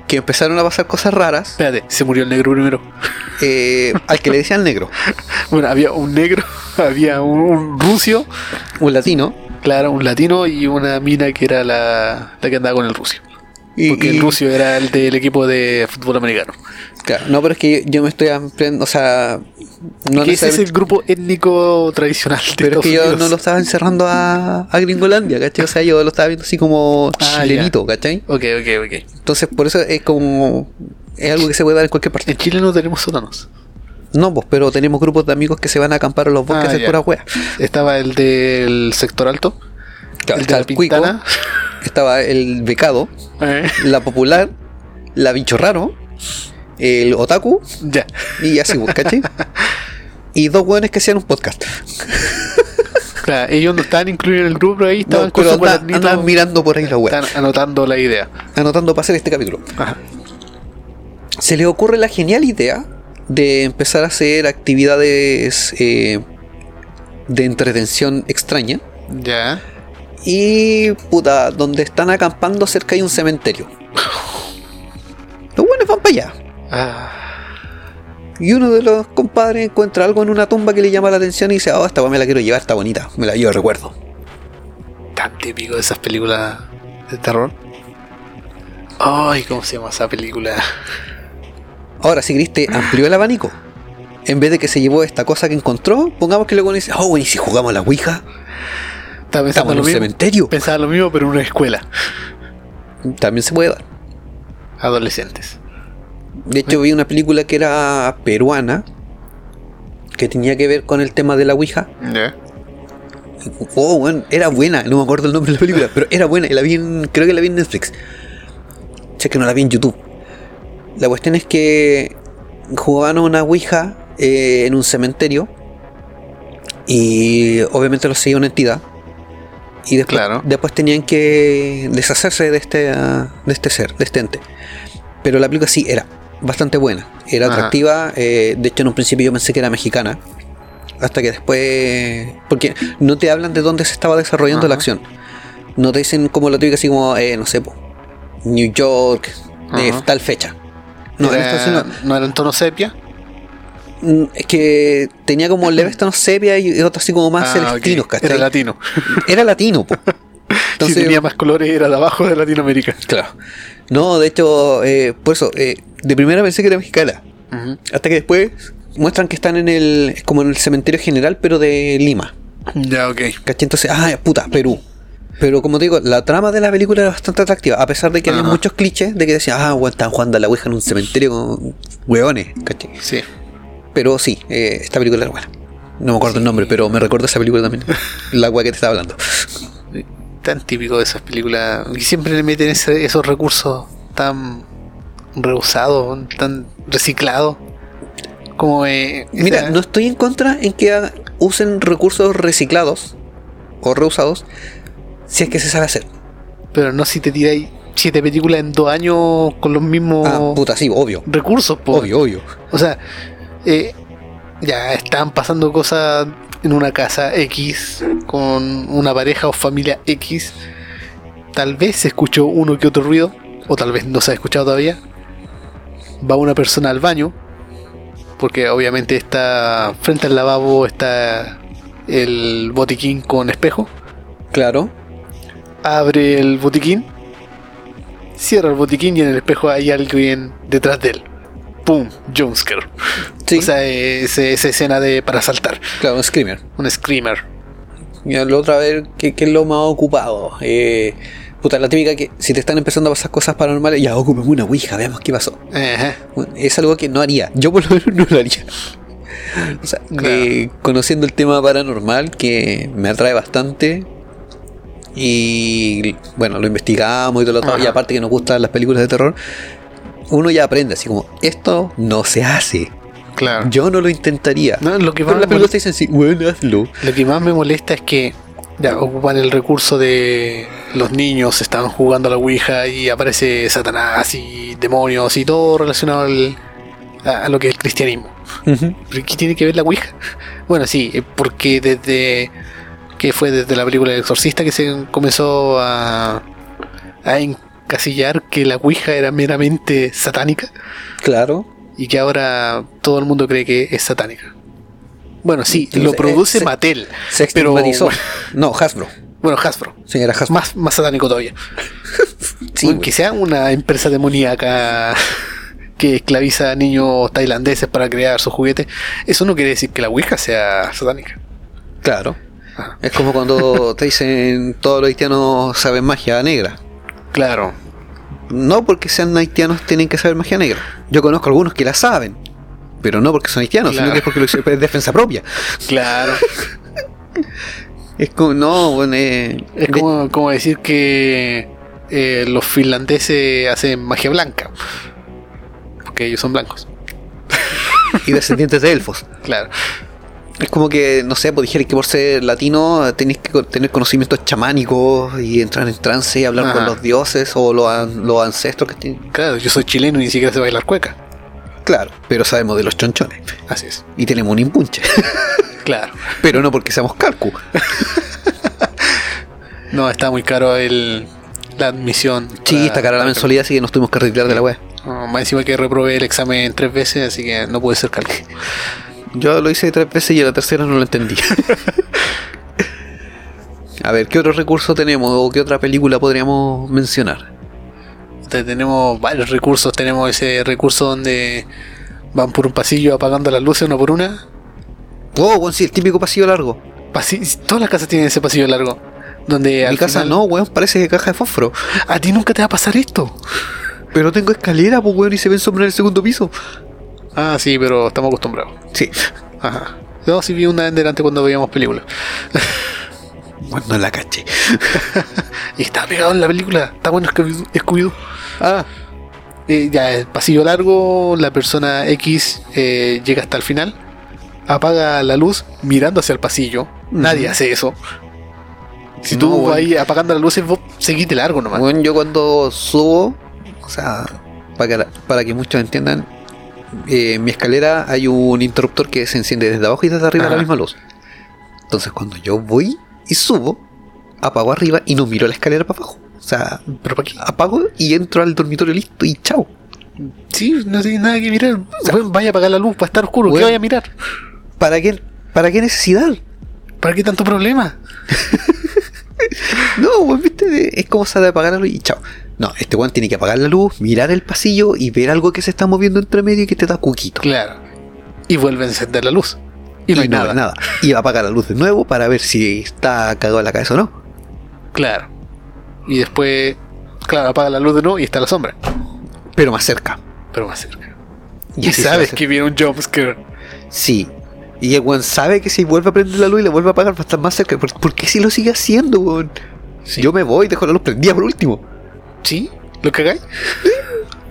que empezaron a pasar cosas raras Espérate, se murió el negro primero. eh, al que le decían negro, Bueno, había un negro, había un, un rucio, un latino. claro, un latino y una mina que era la, la que andaba con el rucio. Y, Porque y- el rucio era el del equipo de fútbol americano. claro, no, pero es que yo me estoy ampliando, o sea, no que ese es el grupo étnico tradicional de pero es que yo no lo estaba encerrando a, a Gringolandia, ¿cachai? O sea, yo lo estaba viendo así como Ah, chilenito, ¿cachai? Ok, ok, ok. Entonces, por eso es como. Es algo que se puede dar en cualquier parte. En Chile no tenemos sótanos. No, pues, pero tenemos grupos de amigos que se van a acampar a los bosques Ah, de pura wea. Estaba el del sector alto, Claro, el de la cuico, pintana. Estaba el becado, Eh, la popular, la bicho raro, el otaku ya. y así, pues, ¿cachai? Y dos hueones que hacían un podcast. Claro, ellos no estaban incluidos en el grupo, pero ahí estaban No, pero anda- mirando por ahí la wea, estaban anotando la idea. anotando para hacer este capítulo. Ajá. se le ocurre la genial idea de empezar a hacer actividades eh, de entretención extraña. Ya. Y puta, donde están acampando cerca hay un cementerio. Los buenos van para allá. Ah, Y uno de los compadres encuentra algo en una tumba que le llama la atención y dice, oh, esta me la quiero llevar, está bonita, me la llevo recuerdo. tan típico de esas películas de terror. Ay, ¿cómo se llama esa película? Ahora, si Cristo amplió el abanico. En vez de que se llevó esta cosa que encontró, pongamos que luego dice, oh, bueno, y si jugamos a la Ouija, Estaba estamos pensando en un mismo. cementerio. Pensaba lo mismo, pero en una escuela. También se puede dar. Adolescentes. De hecho, vi una película que era peruana, que tenía que ver con el tema de la Ouija. Oh, bueno, era buena, no me acuerdo el nombre de la película, pero era buena y la vi en, creo que la vi en Netflix. Sé que no la vi en YouTube. La cuestión es que jugaban a una Ouija eh, en un cementerio y obviamente lo seguía una entidad. Y después, Claro. después tenían que deshacerse de este, ah, de este ser, de este ente. Pero la película sí era bastante buena, era Ajá. atractiva. eh, de hecho, en un principio yo pensé que era mexicana. Hasta que después. Porque no te hablan de dónde se estaba desarrollando la acción. No te dicen como la típica, así como, eh, no sé, po, New York, de Ajá. tal fecha. No, en Era- esta no. ¿No era en tono sepia? Mm, Es que tenía como leves tonos sepia y y otros así como más Ah, celestinos, ok. ¿cachai? Era latino. Era latino, po. si tenía más colores, era de abajo de Latinoamérica. Claro. No, de hecho, eh, por eso, eh, de primera pensé que era mexicana. Hasta que después muestran que están en el. como en el cementerio general, pero de Lima. Ya, ok. ¿Cachai? Entonces, ah, puta, Perú. Pero como te digo, la trama de la película era bastante atractiva, a pesar de que había Ajá. muchos clichés de que decían, ah, weón, están jugando a la Ouija en un cementerio con hueones, ¿cachai? Sí. Pero sí, eh, esta película era buena. No me acuerdo el nombre, pero me recuerdo esa película también. la weá que te estaba hablando. Tan típico de esas películas. Y siempre le meten ese- esos recursos tan reusados, tan reciclados. Como eh, Mira, esa- no estoy en contra en que usen recursos reciclados o reusados si es que se sabe hacer. Pero no si te tiráis siete películas en dos años con los mismos Ah, puta, sí, obvio. recursos, po. Obvio, obvio. O sea, eh, ya están pasando cosas en una casa X con una pareja o familia X. Tal vez se escuchó uno que otro ruido, o tal vez no se ha escuchado todavía. Va una persona al baño, porque obviamente está frente al lavabo, está el botiquín con espejo, Claro. abre el botiquín, cierra el botiquín y en el espejo hay alguien detrás de él. ¡Pum! Jumpscare. Sí. O sea, ese- esa escena de para saltar. Claro, un screamer. Un screamer. Y la otra vez, ¿qué, qué es lo más ocupado? Eh, puta, la típica que si te están empezando a pasar cosas paranormales, ya ocupemos una ouija, veamos qué pasó. Ajá. Es algo que no haría. Yo por lo menos no lo haría. O sea, eh, conociendo el tema paranormal, que me atrae bastante. Y bueno, lo investigamos y todo lo otro. Y aparte que nos gustan las películas de terror, uno ya aprende así como, esto no se hace. Claro. Yo no lo intentaría. No, lo que más me películas te dicen, sí, bueno, hazlo. Lo que más me molesta es que ya ocupan el recurso de los niños estaban jugando a la Ouija y aparece Satanás y demonios y todo relacionado al- a, a lo que es el cristianismo. Ujú. ¿Pero qué tiene que ver la Ouija? Bueno, sí, eh, porque desde que fue desde la película El Exorcista que se comenzó a, a encasillar que la Ouija era meramente satánica Claro. y que ahora todo el mundo cree que es satánica. Bueno, sí, lo produce eh, se- Mattel. Se Pero-. No, Hasbro. Bueno, Hasbro. Señora Hasbro. Más, más satánico todavía. Sí, Bueno, que sea una empresa demoníaca que esclaviza a niños tailandeses para crear sus juguetes, eso no quiere decir que la Ouija sea satánica. Claro. Ajá. Es como cuando te dicen todos los haitianos saben magia negra. Claro, No porque sean haitianos tienen que saber magia negra. Yo conozco algunos que la saben. Pero no porque son haitianos, Claro. sino que es porque lo hicieron es defensa propia. claro. Es como, no, bueno, eh, Es de- como decir que eh, los finlandeses hacen magia blanca. Porque ellos son blancos. y descendientes de elfos. Claro. Es como que, no sé, pues dijeron que por ser latino tenéis que tener conocimientos chamánicos y entrar en trance y hablar con los dioses o los, los ancestros que tienen. Claro, yo soy chileno y ni siquiera sé bailar cueca. Claro, pero sabemos de los chonchones. Así es. Y tenemos un impunche. Claro. pero no porque seamos calcu. No, está muy caro el, la admisión. Sí, está cara la mensualidad, así que nos tuvimos que retirar de la web. No, más encima que reprobé el examen tres veces, así que no puede ser cálculo. Yo lo hice tres veces y a la tercera no lo entendí. a ver, ¿qué otro recurso tenemos o qué otra película podríamos mencionar? Entonces, tenemos varios recursos. Tenemos ese recurso donde van por un pasillo apagando las luces una por una. Oh, bueno, sí, el típico pasillo largo. Pasi- todas las casas tienen ese pasillo largo. Donde Mi al casa final- no, weón, parece caja de fósforo. A ti nunca te va a pasar esto. Pero tengo escalera, pues weón, y se ven sombras en el segundo piso. Ah, sí, pero estamos acostumbrados. Sí. Ajá. Yo sí vi una en delante cuando veíamos películas. Bueno, no la caché. Y estaba pegado en la película. Está bueno Scooby- Scooby-Doo. Ah, Eh, ya, el pasillo largo, la persona X eh, llega hasta el final, apaga la luz mirando hacia el pasillo. Nadie hace eso. Si No, tú bueno. vas ahí apagando las luces, vos seguiste largo nomás. bueno, yo cuando subo, o sea, para que, para que muchos entiendan, eh, en mi escalera hay un interruptor que se enciende desde abajo y desde arriba Ajá. la misma luz. Entonces cuando yo voy y subo, apago arriba y no miro la escalera para abajo. O sea, Pero para qué? apago y entro al dormitorio listo y chao. Sí, no tiene nada que mirar. Bueno, vaya a apagar la luz, va a estar oscuro. ¿Qué Bueno. vaya a mirar? ¿Para qué, para qué necesidad? ¿Para qué tanto problema? No, weón, viste, es como se de apagar la luz y chao. No, este weón tiene que apagar la luz, mirar el pasillo y ver algo que se está moviendo entre medio y que te da cuquito. Claro. Y vuelve a encender la luz. Y no hay nada. nada. Y va a apagar la luz de nuevo para ver si está cagado en la cabeza o no. Claro. Y después, claro, apaga la luz de nuevo y está la sombra. Pero más cerca. Pero más cerca. Y, sabes que viene un jumpscare. Sí. Y el weón sabe que si vuelve a prender la luz y la vuelve a apagar va a estar más cerca. ¿Por, por qué si lo sigue haciendo, weón? Sí. Yo me voy, dejo la luz prendida por último. ¿Sí? ¿Lo cagáis?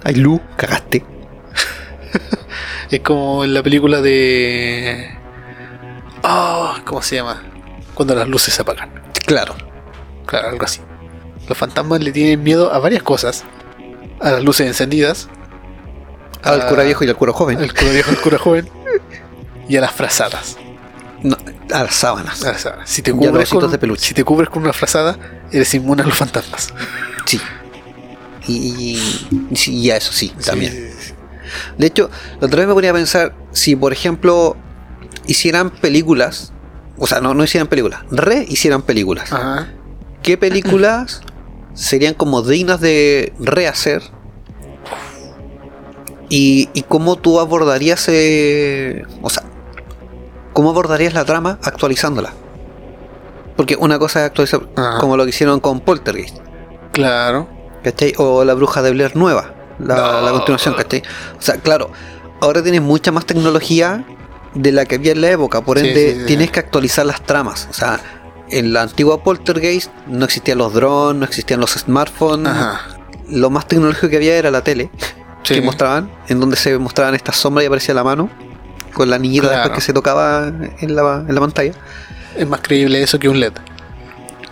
Hay luz, cagaste. Es como en la película de. Oh, ¿Cómo se llama? Cuando las luces se apagan. Claro. Claro, algo así. Los fantasmas le tienen miedo a varias cosas: a las luces encendidas, Al a- cura viejo y al cura joven. al cura viejo, al cura joven, y a las frazadas. No, a las sábanas. A las sábanas. Si te Y cubres con, de peluche. si te cubres con una frazada, eres inmune a los fantasmas. Sí. Y, y, sí, y a eso sí, también. Sí. De hecho, la otra vez me ponía a pensar, si por ejemplo hicieran películas o sea, no, no hicieran películas, rehicieran películas. Ajá. ¿Qué películas serían como dignas de rehacer? Y, y cómo tú abordarías, eh, o sea, cómo abordarías la trama actualizándola. Porque una cosa es actualizar, Ajá. como lo que hicieron con Poltergeist, Claro. ¿Cachai? O La Bruja de Blair nueva, la, No. la continuación, ¿cachai? O sea, claro, ahora tienes mucha más tecnología de la que había en la época, por ende sí, sí. tienes que actualizar las tramas. O sea, en la antigua Poltergeist no existían los drones, no existían los smartphones, Ajá. lo más tecnológico que había era la tele Sí. que mostraban, en donde se mostraban estas sombras y aparecía la mano con la niñita Claro. después que se tocaba en la, en la pantalla. Es más creíble eso que un LED.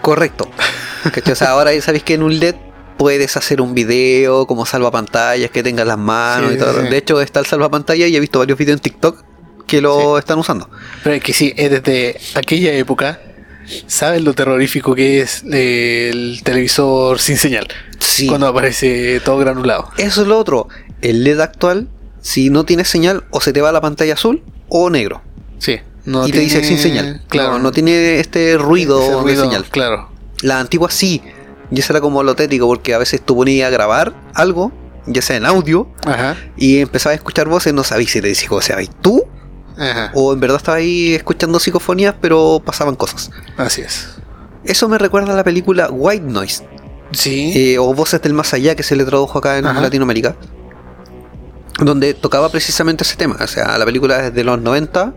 Correcto. O sea, ahora ya sabéis que en un LED puedes hacer un video como salvapantallas que tengas las manos Sí, y todo. sí, sí. De hecho, está el salvapantallas y he visto varios videos en TikTok que lo están usando. Pero es que sí, es desde aquella época. ¿Sabes lo terrorífico que es eh, el televisor sin señal? Sí. Cuando aparece todo granulado. Eso es lo otro. El LED actual, si no tiene señal, o se te va la pantalla azul o negro. Sí. No y te dice sin señal. Claro. No, no tiene este ruido, ruido, de señal. Claro. La antigua sí. Y eso era como lo tétrico, porque a veces tú ponías a grabar algo, ya sea en audio, Ajá. y empezabas a escuchar voces, no sabías si te decía, o sea, ¿y tú? Ajá. O en verdad estabas ahí escuchando psicofonías, pero pasaban cosas. Así es. Eso me recuerda a la película White Noise, Sí. eh, o Voces del Más Allá, que se le tradujo acá en Ajá. Latinoamérica, donde tocaba precisamente ese tema. O sea, la película es de los 90,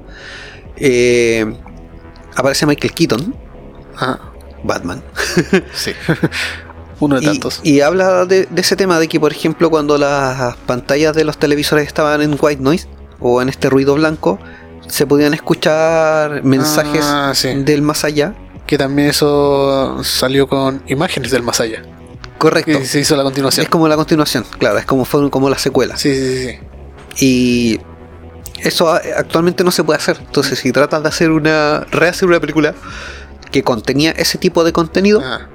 eh, aparece Michael Keaton, Ajá. Batman. Sí. Uno de Y, tantos. y habla de, de ese tema de que, por ejemplo, cuando las pantallas de los televisores estaban en white noise o en este ruido blanco, se podían escuchar mensajes Ah, sí. del más allá. Que también eso salió con imágenes del más allá. Correcto. Que se hizo la continuación. Es como la continuación, claro, es como fue como la secuela. Sí, sí, sí. Y eso actualmente no se puede hacer. Entonces, si tratas de hacer una rehacer una película que contenía ese tipo de contenido, Ah.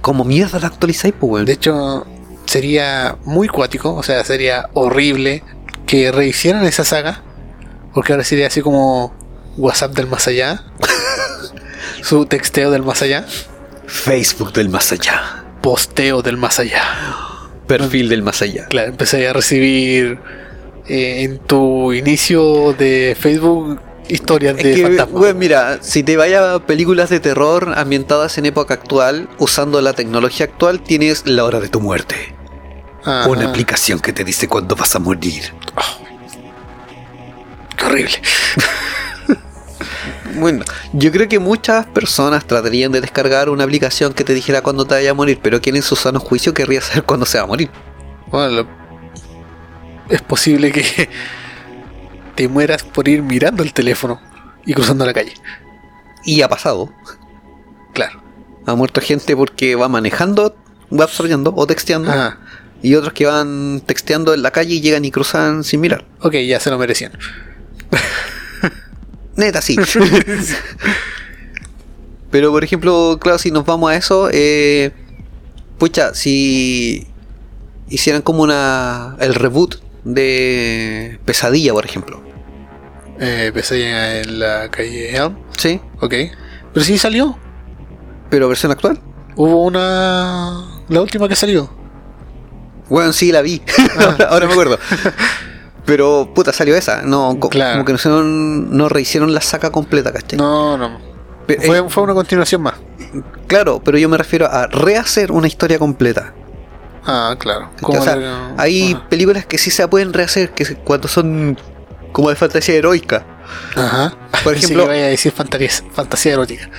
como mierda la actualizáis, pues weón? De hecho, sería muy cuático, o sea, sería horrible que rehicieran esa saga, porque ahora sería así como WhatsApp del más allá, su texteo del más allá, Facebook del más allá. posteo del más allá. Perfil del más allá. Claro, empecé a recibir eh, en tu inicio de Facebook historias Es de que, fantasmas. weón, mira, si te vayas a películas de terror ambientadas en época actual, usando la tecnología actual, tienes la hora de tu muerte. Ajá. Una aplicación que te dice cuándo vas a morir. Qué horrible. Bueno, yo creo que muchas personas tratarían de descargar una aplicación que te dijera cuándo te vaya a morir, pero ¿quién en su sano juicio querría saber cuándo se va a morir? Bueno, lo- es posible que te mueras por ir mirando el teléfono y cruzando la calle. Y ha pasado. Claro. Ha muerto gente porque va manejando, va absorbiendo o texteando. Ajá. Y otros que van texteando en la calle y llegan y cruzan sin mirar. Ok, ya se lo merecían. Neta, sí. Pero por ejemplo, claro, si nos vamos a eso, eh, pucha, si hicieran como una el reboot de Pesadilla, por ejemplo, Eh, empecé en la calle Elm. ¿sí? Ok. Pero sí salió. Pero versión actual. Hubo una. La última que salió. Bueno, sí, la vi. ahora, ahora me acuerdo. Pero puta, salió esa. No, Claro. como que no, hicieron- no rehicieron la saga completa, ¿cachai? No, no. Pe- Fue, eh, fue una continuación más. claro, pero yo me refiero a rehacer una historia completa. Ah, claro. hay Ajá. películas que sí se pueden rehacer, que cuando son como de fantasía heroica. Ajá. Por ejemplo- que vaya a decir fantasía, fantasía erótica.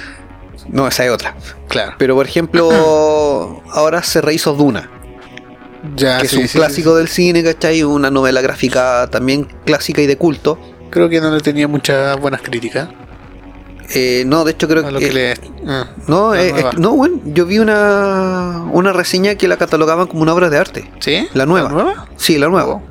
No, esa es otra. Claro. Pero por ejemplo, ahora se rehizo Duna, Ya, que sí, es un sí, clásico sí, del cine, ¿cachai? Una novela gráfica también clásica y de culto. sí. Creo que no le tenía muchas buenas críticas. Eh, no, de hecho creo A lo que... que le. ah, No, eh, es- no, bueno, yo vi una, una reseña que la catalogaban como una obra de arte. ¿Sí? La nueva. ¿La nueva? Sí, la nueva.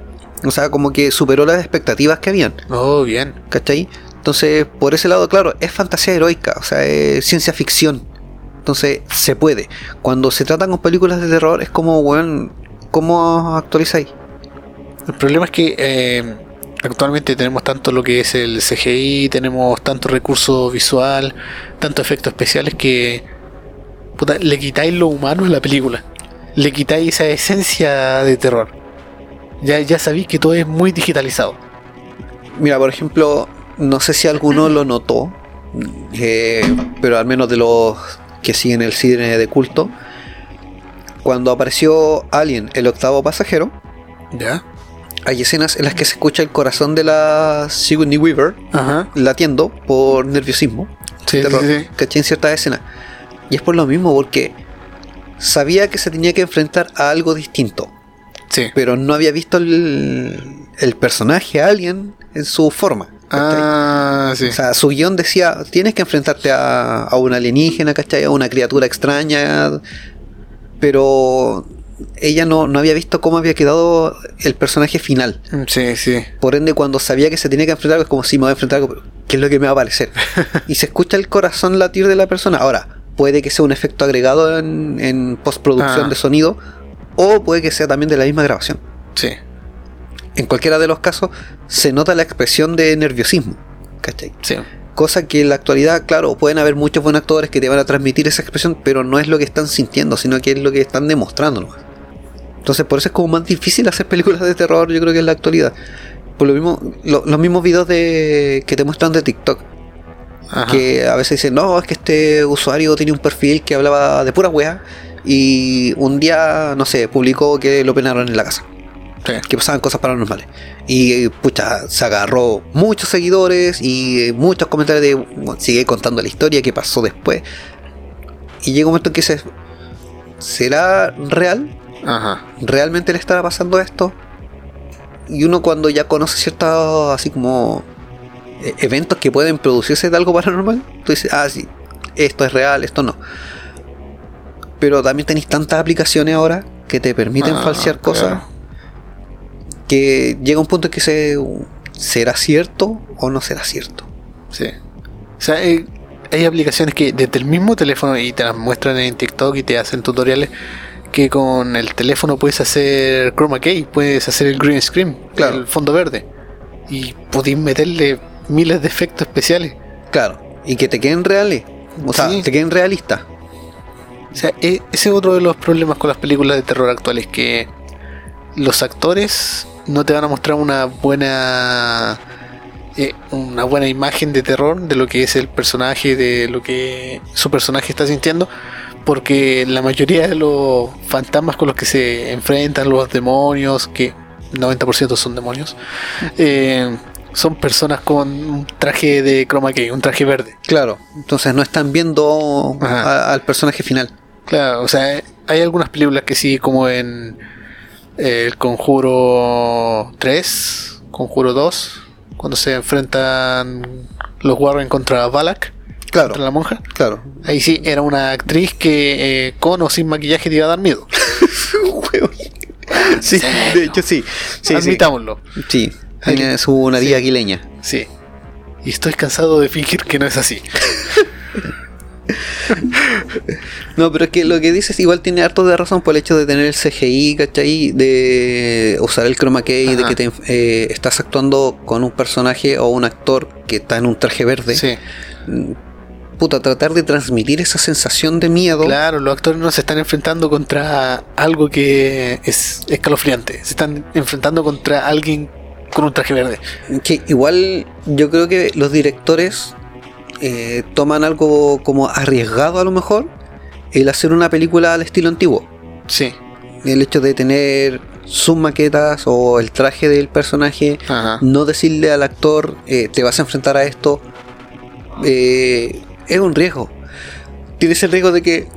O sea, como que superó las expectativas que habían, Oh, bien. ¿cachai? Entonces, por ese lado, claro, es fantasía heroica, o sea, es ciencia ficción. Entonces, se puede. Cuando se tratan con películas de terror, es como, weón, ¿cómo actualizáis? El problema es que eh, actualmente tenemos tanto lo que es el CGI, tenemos tanto recurso visual, tanto efectos especiales que puta, le quitáis lo humano a la película. Le quitáis esa esencia de terror. Ya, ya sabéis que todo es muy digitalizado. Mira, por ejemplo, no sé si alguno lo notó, eh, pero al menos de los que siguen el cine de culto, cuando apareció Alien, el octavo pasajero, ¿Ya? Hay escenas en las que se escucha el corazón de la Sigourney Weaver Ajá. latiendo por nerviosismo. Sí, terror, sí, sí. ¿cachai? En ciertas escenas. Y es por lo mismo, porque sabía que se tenía que enfrentar a algo distinto, Sí. pero no había visto el, el personaje Alien en su forma. Ah, sí. O sea, su guion decía, tienes que enfrentarte a, a un alienígena, ¿cachai? A una criatura extraña. Pero ella no, no había visto cómo había quedado el personaje final. Sí, sí. Por ende, cuando sabía que se tenía que enfrentar algo, es como si me voy a enfrentar algo, ¿qué es lo que me va a aparecer? y se escucha el corazón latir de la persona. Ahora, puede que sea un efecto agregado en, en postproducción Ah. de sonido, o puede que sea también de la misma grabación. Sí. En cualquiera de los casos, se nota la expresión de nerviosismo. ¿Cachai? Sí. Cosa que en la actualidad, claro, pueden haber muchos buenos actores que te van a transmitir esa expresión, pero no es lo que están sintiendo, sino que es lo que están demostrando. Entonces, por eso es como más difícil hacer películas de terror, yo creo que en la actualidad. Por lo mismo, lo- los mismos videos de que te muestran de TikTok, Ajá. que a veces dicen, no, es que este usuario tiene un perfil que hablaba de pura wea, y un día, no sé, publicó que lo penaron en la casa Sí. que pasaban cosas paranormales. Y pucha, se agarró muchos seguidores y eh, muchos comentarios de bueno, sigue contando la historia, qué pasó después. Y llega un momento en que se ¿será real? Ajá. ¿Realmente le estará pasando esto? Y uno cuando ya conoce ciertos así como eh, eventos que pueden producirse de algo paranormal, tú dices, ah, sí, esto es real, esto no. Pero también tenéis tantas aplicaciones ahora que te permiten Ah, falsear cosas. Que llega un punto en que se será cierto o no será cierto. Sí. O sea, hay, hay aplicaciones que desde el mismo teléfono y te las muestran en TikTok y te hacen tutoriales que con el teléfono puedes hacer chroma key, puedes hacer el green screen, Claro. el fondo verde y podéis meterle miles de efectos especiales. Claro, y que te queden reales, o sea, Sí. te queden realistas. O sea, e- ese es otro de los problemas con las películas de terror actuales que los actores no te van a mostrar una buena eh, una buena imagen de terror de lo que es el personaje, de lo que su personaje está sintiendo, porque la mayoría de los fantasmas con los que se enfrentan, los demonios, que 90% son demonios, eh, son personas con un traje de chroma key, un traje verde. Claro, entonces no están viendo a- al personaje final. Claro, o sea, hay algunas películas que sí, como en El Conjuro 3, Conjuro 2, cuando se enfrentan los Warren contra Balak, Claro, contra la monja. claro. Ahí sí, era una actriz que eh, con o sin maquillaje te iba a dar miedo. Sí, de hecho sí. Sí. Admitámoslo. Sí, tiene su nariz Sí. aguileña. Sí. Y estoy cansado de fingir que no es así. No, pero es que lo que dices igual tiene harto de razón por el hecho de tener el CGI, ¿cachai? De usar el chroma key, de que te, eh, estás actuando con un personaje o un actor que está en un traje verde. Sí. Puta, tratar de transmitir esa sensación de miedo. Claro, los actores no se están enfrentando contra algo que es escalofriante. Se están enfrentando contra alguien con un traje verde. Que igual yo creo que los directores eh, toman algo como arriesgado a lo mejor el hacer una película al estilo antiguo. Sí. El hecho de tener sus maquetas o el traje del personaje, Ajá. no decirle al actor eh, te vas a enfrentar a esto, eh, es un riesgo. Tienes el riesgo de que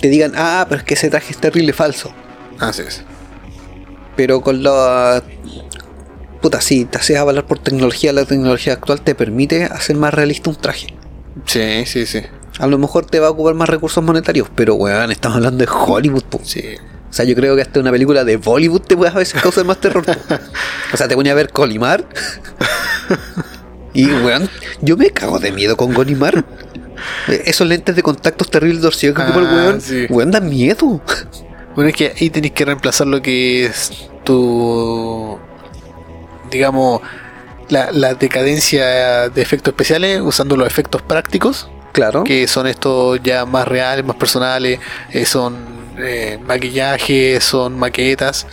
te digan, ah, pero es que ese traje es terrible falso. Así es. Pero con la. Puta, si te haces avalar por tecnología, la tecnología actual te permite hacer más realista un traje. Sí, sí, sí. A lo mejor te va a ocupar más recursos monetarios, pero weón, estamos hablando de Hollywood, po. Sí. O sea, yo creo que hasta una película de Bollywood te puede a veces causar más terror. po. O sea, te ponía a ver Colimar. Y weón, yo me cago de miedo con Golimar. Eh, Esos lentes de contactos terribles torcidos que ocupa el Ah, weón, sí. weón, da miedo. Bueno, es que ahí tenéis que reemplazar lo que es tu. Digamos, la, la decadencia de efectos especiales usando los efectos prácticos, Claro. que son estos ya más reales, más personales, eh, son eh, maquillaje, son maquetas,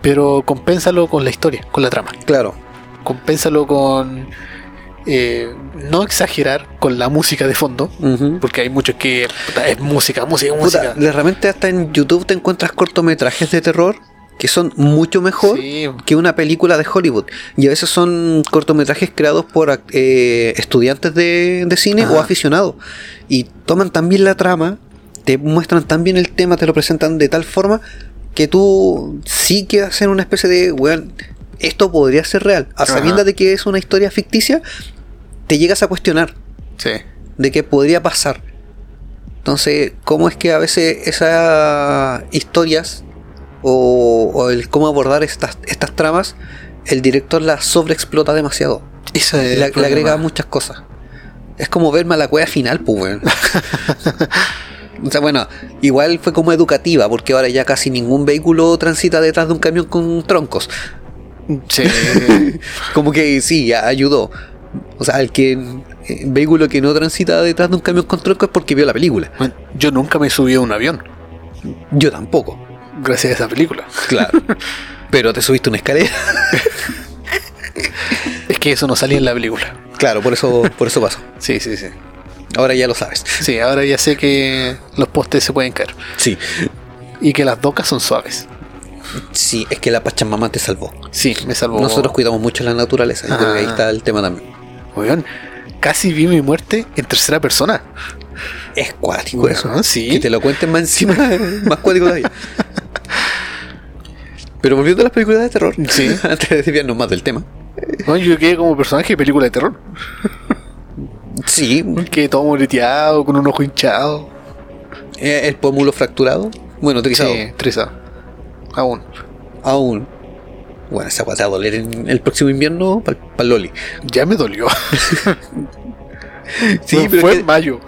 pero compénsalo con la historia, con la trama. Claro. Compénsalo con eh, no exagerar con la música de fondo, porque hay muchos que puta, es música, música, Puta, música. de repente hasta en YouTube te encuentras cortometrajes de terror que son mucho mejor Sí. que una película de Hollywood. Y a veces son cortometrajes creados por eh, estudiantes de, de cine o Ajá. aficionados. Y toman tan bien la trama, te muestran tan bien el tema, te lo presentan de tal forma que tú sí quieres hacer una especie de, weón, esto podría ser real. A sabiendas de que es una historia ficticia, te llegas a cuestionar Sí. de que podría pasar. Entonces, ¿cómo es que a veces esas historias o, o el cómo abordar estas, estas tramas, el director las sobreexplota demasiado? Eso es Le, agrega muchas cosas. Es como ver Malacuea final, pues. O sea, bueno, igual fue como educativa, porque ahora ya casi ningún vehículo transita detrás de un camión con troncos. Sí. Como que sí, ya ayudó. O sea, el que eh, vehículo que no transita detrás de un camión con troncos es porque vio la película. Yo nunca me subí a un avión Yo tampoco. Gracias a esa película. Claro. Pero te subiste una escalera. Es que eso no salía en la película. Claro, por eso, por eso pasó. Sí, sí, sí. Ahora ya lo sabes. Sí, ahora ya sé que los postes se pueden caer. Sí. Y que las docas son suaves. Sí, es que la Pachamama te salvó. Sí, me salvó. Nosotros cuidamos mucho la naturaleza. Yo creo que ahí Ah. está el tema también. Weón, casi vi mi muerte en tercera persona. Es cuático Bueno, eso. ¿no? sí. Que te lo cuenten más encima, más cuático todavía. Pero volviendo a las películas de terror, Sí. antes de desviarnos más del tema. Weón, yo quedé como personaje de película de terror. Sí, Quedé todo moreteado, con un ojo hinchado. eh, el pómulo fracturado. Bueno, trizado. Sí, trizado. Aún. Aún. Bueno, esa va a doler en el próximo invierno para el Loli. Ya me dolió. Sí, pero fue que- en mayo.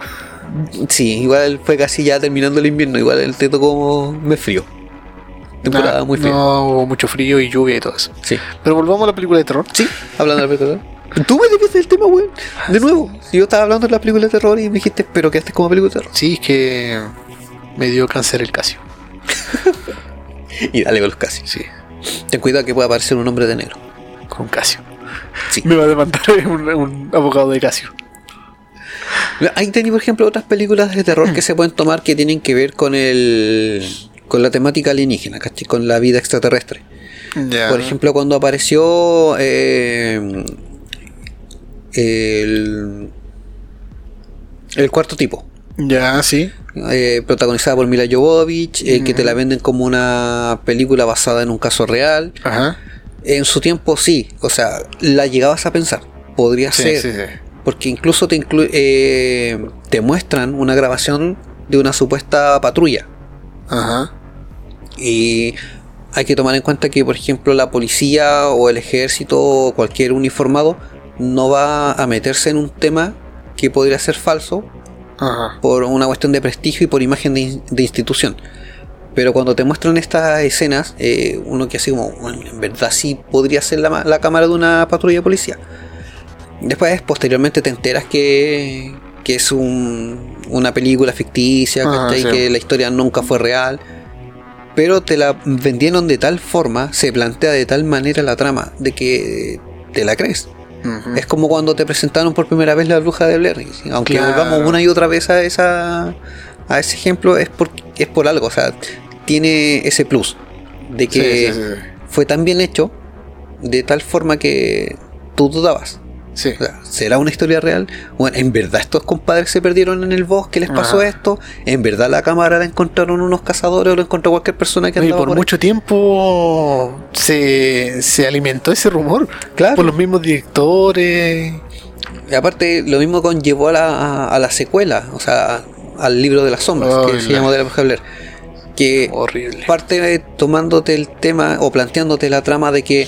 Sí, igual fue casi ya terminando el invierno. Igual el te tocó mes frío. Temporada Nah, muy fría. No, hubo mucho frío y lluvia y todo eso. Sí. Pero volvamos a la película de terror. Sí, hablando de la película de terror. Tú me desviaste del tema, weón. De nuevo. Yo estaba hablando de la película de terror y me dijiste, pero quedaste como película de terror. Sí, es que me dio cáncer el Casio. Y dale con los casi. Sí, Ten cuidado que pueda aparecer un hombre de negro. con Casio. Sí. Me va a demandar un, un abogado de Casio. Ahí tenía, por ejemplo, otras películas de terror que se pueden tomar que tienen que ver con el con la temática alienígena, ¿cachai? Con la vida extraterrestre. Por ejemplo, cuando apareció eh, el, el cuarto tipo, Ya, sí. eh, protagonizada por Mila Jovovich, eh, que te la venden como una película basada en un caso real. Ajá. En su tiempo sí, o sea, la llegabas a pensar, podría Sí, ser, sí, sí. Porque incluso te, inclu- eh, te muestran una grabación de una supuesta patrulla. Ajá. Y hay que tomar en cuenta que, por ejemplo, la policía o el ejército o cualquier uniformado no va a meterse en un tema que podría ser falso Ajá. por una cuestión de prestigio y por imagen de, in- de institución. Pero cuando te muestran estas escenas, eh, uno que así como, "Bueno, en verdad sí podría ser la, la cámara de una patrulla de policía. Después, posteriormente, te enteras que, que es un- una película ficticia, Ajá, ¿cachai? sí. que la historia nunca fue real. Pero te la vendieron de tal forma, se plantea de tal manera la trama, de que te la crees. Es como cuando te presentaron por primera vez la bruja de Blair. Aunque Claro. volvamos una y otra vez a esa a ese ejemplo, es por, es por algo. O sea, tiene ese plus de que Sí, sí, sí. fue tan bien hecho, de tal forma que tú dudabas. Sí. O sea, ¿Será una historia real? Bueno, ¿en verdad estos compadres se perdieron en el bosque? ¿Les pasó esto? ¿En verdad la cámara la encontraron unos cazadores o la encontró cualquier persona que No, y andaba por ahí? mucho tiempo se, se alimentó ese rumor. Claro. Por los mismos directores. Y aparte, lo mismo conllevó a la, a, a la secuela, o sea, al libro de las sombras, que se la- llama de la bruja Blair. Que Horrible. parte tomándote el tema o planteándote la trama de que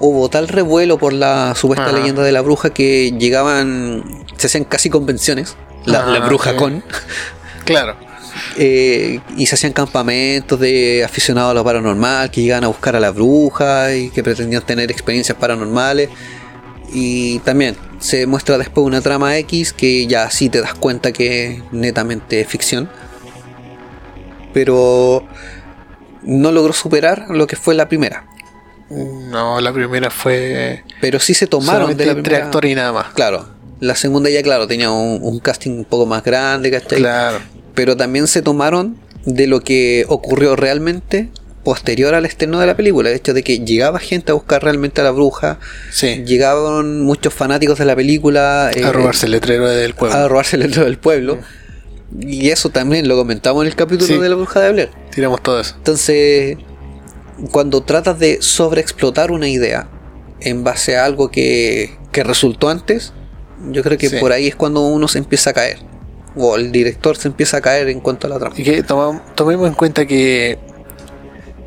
hubo tal revuelo por la supuesta Ajá. leyenda de la bruja que llegaban, se hacían casi convenciones, la, Ajá, la bruja sí. con, Claro. eh, y se hacían campamentos de aficionados a lo paranormal que llegaban a buscar a las brujas y que pretendían tener experiencias paranormales. Y también se muestra después una trama X que ya sí te das cuenta que es netamente ficción. Pero no logró superar lo que fue la primera. No, la primera fue. Pero sí se tomaron de la tres primera. actores y nada más. Claro. La segunda ya, claro, tenía un, un casting un poco más grande, ¿cachai? Claro. Pero también se tomaron de lo que ocurrió realmente posterior al estreno de la película. El hecho de que llegaba gente a buscar realmente a la bruja. Sí. Llegaban muchos fanáticos de la película. eh, A robarse el letrero del pueblo. A robarse el letrero del pueblo. Y eso también lo comentamos en el capítulo Sí. de la bruja de Blair. Tiramos todo eso. Entonces, cuando tratas de sobreexplotar una idea en base a algo que, que resultó antes, yo creo que Sí. por ahí es cuando uno se empieza a caer. O el director se empieza a caer en cuanto a la trama. Y que toma- tomemos en cuenta que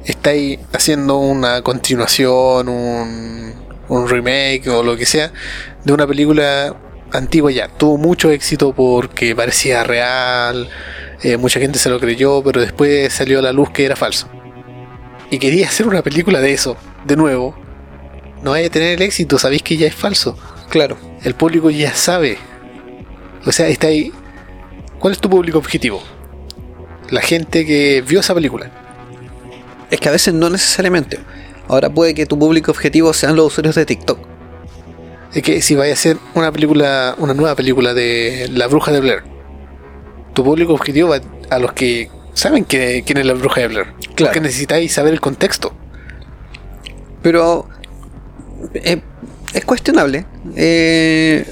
estáis haciendo una continuación, un, un remake o lo que sea de una película antigua ya. Tuvo mucho éxito porque parecía real, eh, mucha gente se lo creyó, pero después salió a la luz que era falso. Y quería hacer una película de eso, de nuevo. No vaya a tener el éxito, sabéis que ya es falso. Claro. El público ya sabe. O sea, está ahí. ¿Cuál es tu público objetivo? La gente que vio esa película. Es que a veces no necesariamente. Ahora puede que tu público objetivo sean los usuarios de TikTok. Es que si vaya a hacer una película, una nueva película de La Bruja de Blair, tu público objetivo va a los que saben que, quién es la Bruja de Blair. Claro. Porque necesitáis saber el contexto. Pero eh, es cuestionable. Eh,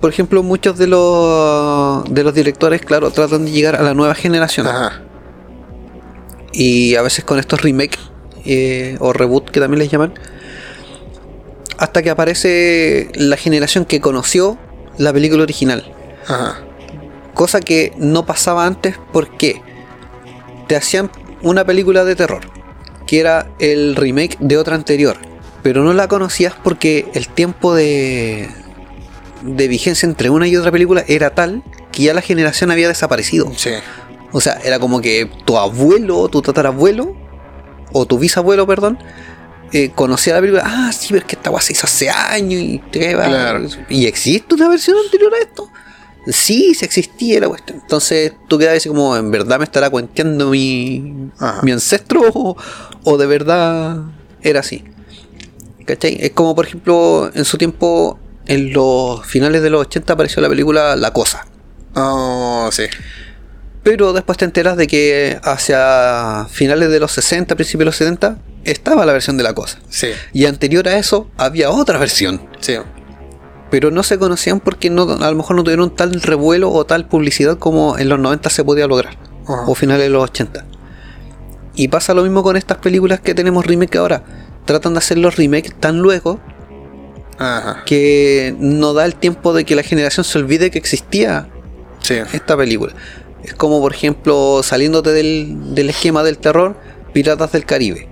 por ejemplo, muchos de los, de los directores, claro, tratan de llegar a la nueva generación. Ajá. Y a veces con estos remakes eh, o reboot que también les llaman. Hasta que aparece la generación que conoció la película original. Ajá. Cosa que no pasaba antes porque te hacían una película de terror, que era el remake de otra anterior, pero no la conocías porque el tiempo de, de vigencia entre una y otra película era tal que ya la generación había desaparecido. Sí. O sea, era como que tu abuelo, tu tatarabuelo, o tu bisabuelo, perdón, eh, conocía la película. Ah, sí, pero es que esta se hizo hace años y te va. Claro. ¿Y existe una versión anterior a esto? Sí, sí existía la cuestión. Entonces tú quedas así como, ¿en verdad me estará cuenteando mi, Ajá. mi ancestro? O, o de verdad era así? ¿Cachai? Es como, por ejemplo, en su tiempo, en los finales de los 80 apareció la película La Cosa. Oh, sí. Pero después te enteras de que hacia finales de los 60, principios de los 70, estaba la versión de la cosa. Sí. Y anterior a eso había otra versión. Sí. Pero no se conocían porque no, a lo mejor no tuvieron tal revuelo o tal publicidad como en los 90 se podía lograr. Ajá. O finales de los 80. Y pasa lo mismo con estas películas que tenemos remake ahora. Tratan de hacer los remakes tan luego Ajá. que no da el tiempo de que la generación se olvide que existía Sí. esta película. Es como, por ejemplo, saliéndote del, del esquema del terror, Piratas del Caribe.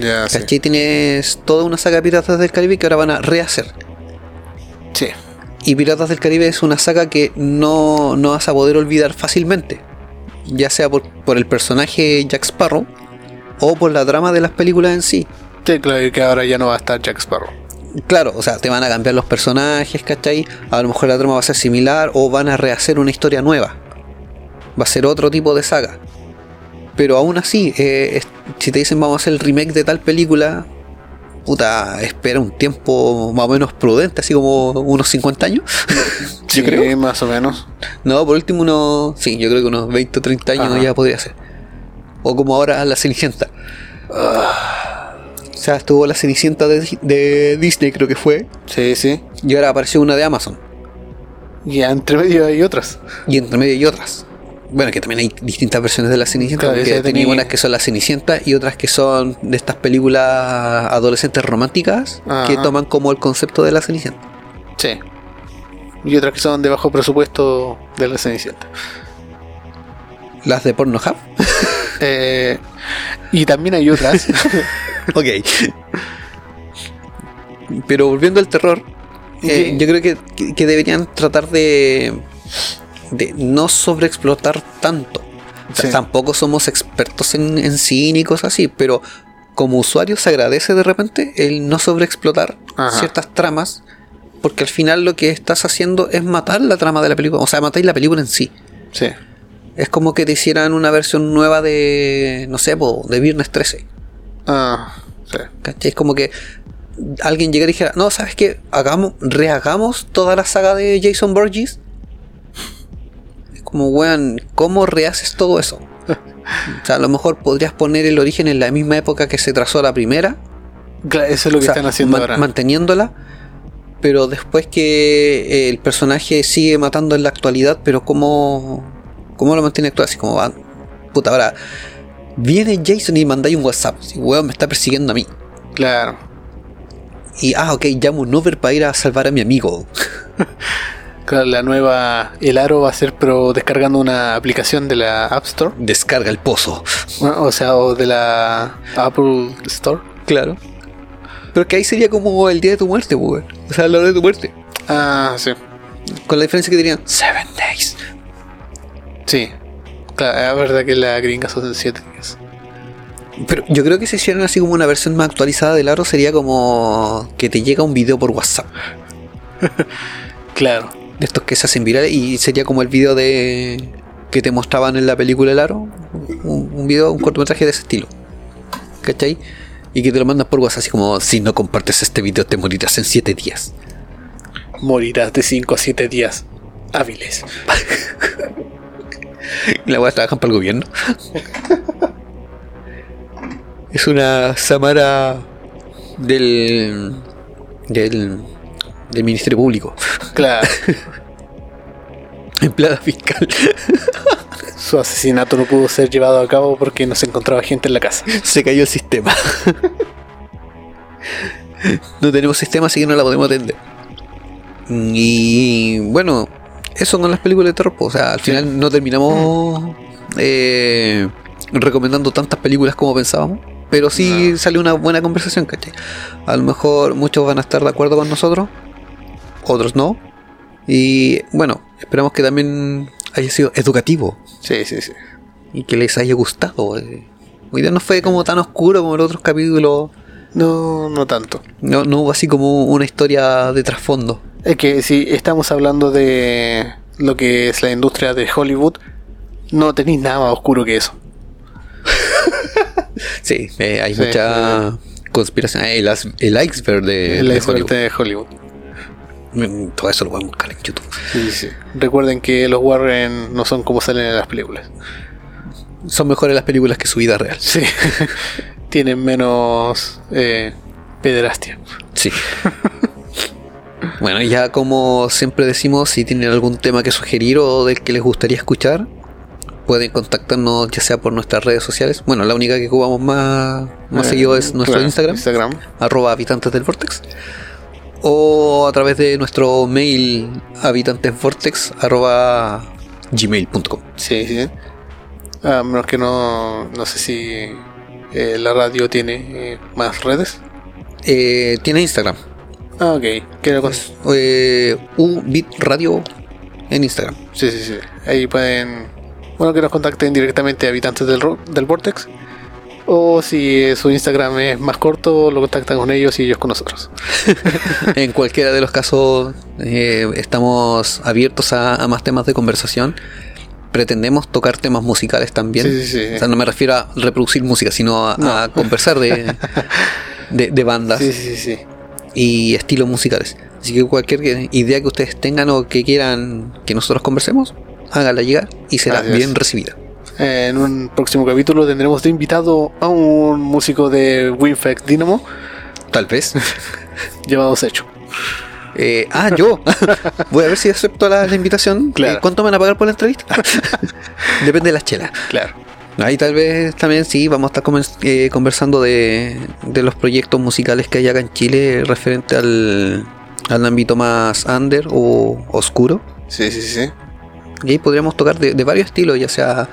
Ya, sí. ¿Cachai? Tienes toda una saga de Piratas del Caribe que ahora van a rehacer. Sí. Y Piratas del Caribe es una saga que no, no vas a poder olvidar fácilmente. Ya sea por, por el personaje Jack Sparrow o por la trama de las películas en sí. Sí, claro que ahora ya no va a estar Jack Sparrow. Claro, o sea, te van a cambiar los personajes, ¿cachai? A lo mejor la trama va a ser similar o van a rehacer una historia nueva. Va a ser otro tipo de saga. Pero aún así, eh, si te dicen vamos a hacer el remake de tal película, puta, espera un tiempo más o menos prudente, así como unos 50 años. Sí, yo creo. más o menos. No, por último unos, sí, yo creo que unos 20 o 30 años Ajá. ya podría ser. O como ahora la Cenicienta. O sea, estuvo la Cenicienta de, de Disney, creo que fue. Sí, sí. Y ahora apareció una de Amazon. Y entre medio hay otras. Y entre medio hay otras. Bueno, que también hay distintas versiones de la Cenicienta. Claro, porque tenía unas que son la Cenicienta y otras que son de estas películas adolescentes románticas Ajá. que toman como el concepto de la Cenicienta. Sí. Y otras que son de bajo presupuesto de la Cenicienta. Las de Pornhub. Eh, y también hay otras. ok. Pero volviendo al terror, eh, yo creo que deberían tratar de, de no sobreexplotar tanto. O sea, Sí. Tampoco somos expertos en, en cine y cosas así, pero como usuario se agradece de repente el no sobreexplotar Ajá. ciertas tramas, porque al final lo que estás haciendo es matar la trama de la película, o sea, matar la película en sí. Sí. Es como que te hicieran una versión nueva de, no sé, de Viernes 13. Ah, sí. ¿Cachai? Es como que alguien llegara y dijera, no, ¿sabes qué? Hagamos, rehagamos toda la saga de Jason Borges. Como, weón, ¿cómo rehaces todo eso? O sea, a lo mejor podrías poner el origen en la misma época que se trazó la primera. Claro, eso es lo que o sea, están haciendo man- ahora. Manteniéndola. Pero después que eh, el personaje sigue matando en la actualidad, pero ¿cómo, cómo lo mantiene actual? Así como, va, puta, ahora viene Jason y mandáis un WhatsApp. Así, weón, me está persiguiendo a mí. Claro. Y, ah, ok, llamo un Uber para ir a salvar a mi amigo. Claro, la nueva. El aro va a ser, pero descargando una aplicación de la App Store. Descarga el pozo. O sea, o de la Apple Store. Claro. Pero que ahí sería como el día de tu muerte, pues, weón. O sea, la hora de tu muerte. Ah, sí. Con la diferencia que dirían Seven Days. Sí. Claro, es verdad que la gringa son 7 días. Pero yo creo que si hicieran así como una versión más actualizada del aro, sería como que te llega un video por WhatsApp. Claro. Estos que se hacen virales. Y sería como el video de. que te mostraban en la película El Aro. Un, un video, un cortometraje de ese estilo. ¿Cachai? Y que te lo mandas por WhatsApp así como si no compartes este video te morirás en 7 días. Morirás de 5 a 7 días hábiles. La weá trabajan para el gobierno. es una Samara del. del. Del Ministerio Público. Claro. Empleada fiscal. Su asesinato no pudo ser llevado a cabo porque no se encontraba gente en la casa. Se cayó el sistema. no tenemos sistema, así que no la podemos atender. Y bueno, eso con las películas de terror. pues, O sea, al final no terminamos eh, recomendando tantas películas como pensábamos. Pero sí No. salió una buena conversación, ¿cachai? A lo mejor muchos van a estar de acuerdo con nosotros, otros no. Y bueno, esperamos que también haya sido educativo Sí, sí, sí. y que les haya gustado. eh. Hoy día no fue como tan oscuro como los otros capítulos. No, no tanto. No, no hubo así como una historia de trasfondo. Es que si estamos hablando de lo que es la industria de Hollywood, no tenéis nada más oscuro que eso. Sí, eh, hay Sí, mucha conspiración. Eh, El, as- el iceberg de, la de industria Hollywood. de Hollywood. Todo eso lo a buscar en YouTube. Sí, sí. Recuerden que los Warren no son como salen en las películas. Son mejores las películas que su vida real. Sí. Tienen menos eh, pederastia. Sí. bueno, ya como siempre decimos, si tienen algún tema que sugerir o del que les gustaría escuchar, pueden contactarnos ya sea por nuestras redes sociales. Bueno, la única que jugamos más, más Eh, seguido es nuestro claro, Instagram, Instagram. arroba habitantes del Vortex. O a través de nuestro mail habitantesvortex arroba gmail.com. Sí, sí. A menos que no, no sé si eh, la radio tiene eh, más redes. Eh, tiene Instagram. Ah, ok. ¿Qué con- Eh, Ubit Radio en Instagram. Sí, sí, sí. Ahí pueden. Bueno, que nos contacten directamente a habitantes del, del Vortex. O si su Instagram es más corto, lo contactan con ellos y ellos con nosotros. en cualquiera de los casos eh, estamos abiertos a, a más temas de conversación. Pretendemos tocar temas musicales también. Sí, sí, sí. O sea, no me refiero a reproducir música, sino a, No. a conversar de, de, de bandas Sí, sí, sí. y estilos musicales. Así que cualquier idea que ustedes tengan o que quieran que nosotros conversemos, háganla llegar y será bien recibida. En un próximo capítulo tendremos de invitado a un músico de Winfect Dynamo Tal vez. llamado Secho. Eh, ah, yo. Voy a ver si acepto la, la invitación. Claro. Eh, ¿Cuánto me van a pagar por la entrevista? Depende de las chelas. Claro. Ahí tal vez también sí, vamos a estar eh, conversando de, de los proyectos musicales que hay acá en Chile referente al, al ámbito más under o oscuro. Sí, sí, sí. Y ahí podríamos tocar de, de varios estilos, ya sea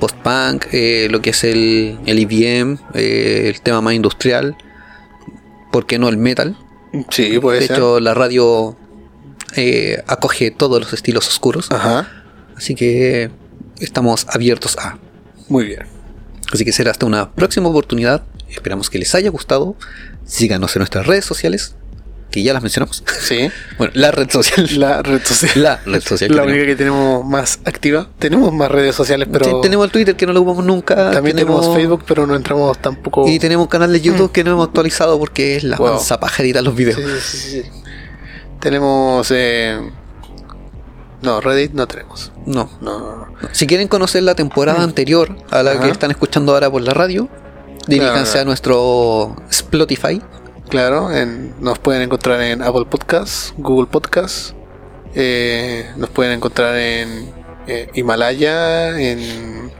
post-punk, eh, lo que es el, el EBM, eh, el tema más industrial, ¿por qué no el metal? Sí, puede de ser. hecho, la radio eh, acoge todos los estilos oscuros, Ajá. así que estamos abiertos a. Muy bien. Así que será hasta una próxima oportunidad. Esperamos que les haya gustado. Síganos en nuestras redes sociales, que ya las mencionamos. Sí. Bueno, la red social. La red social. La red social. que La tenemos. única que tenemos más activa. Tenemos más redes sociales, pero Sí, tenemos el Twitter que no lo ocupamos nunca. también tenemos, Facebook, pero no entramos tampoco. Y tenemos un canal de YouTube que no hemos actualizado porque es la Wow. mansa paja editar los videos. Sí, sí, sí, sí. Tenemos. eh, No, Reddit no tenemos. No. No, no, no. Si quieren conocer la temporada anterior a la Ajá. que están escuchando ahora por la radio, diríjanse Claro. a nuestro Spotify. Claro, en- nos pueden encontrar en Apple Podcasts, Google Podcasts. eh, nos pueden encontrar en eh, Himalaya, en.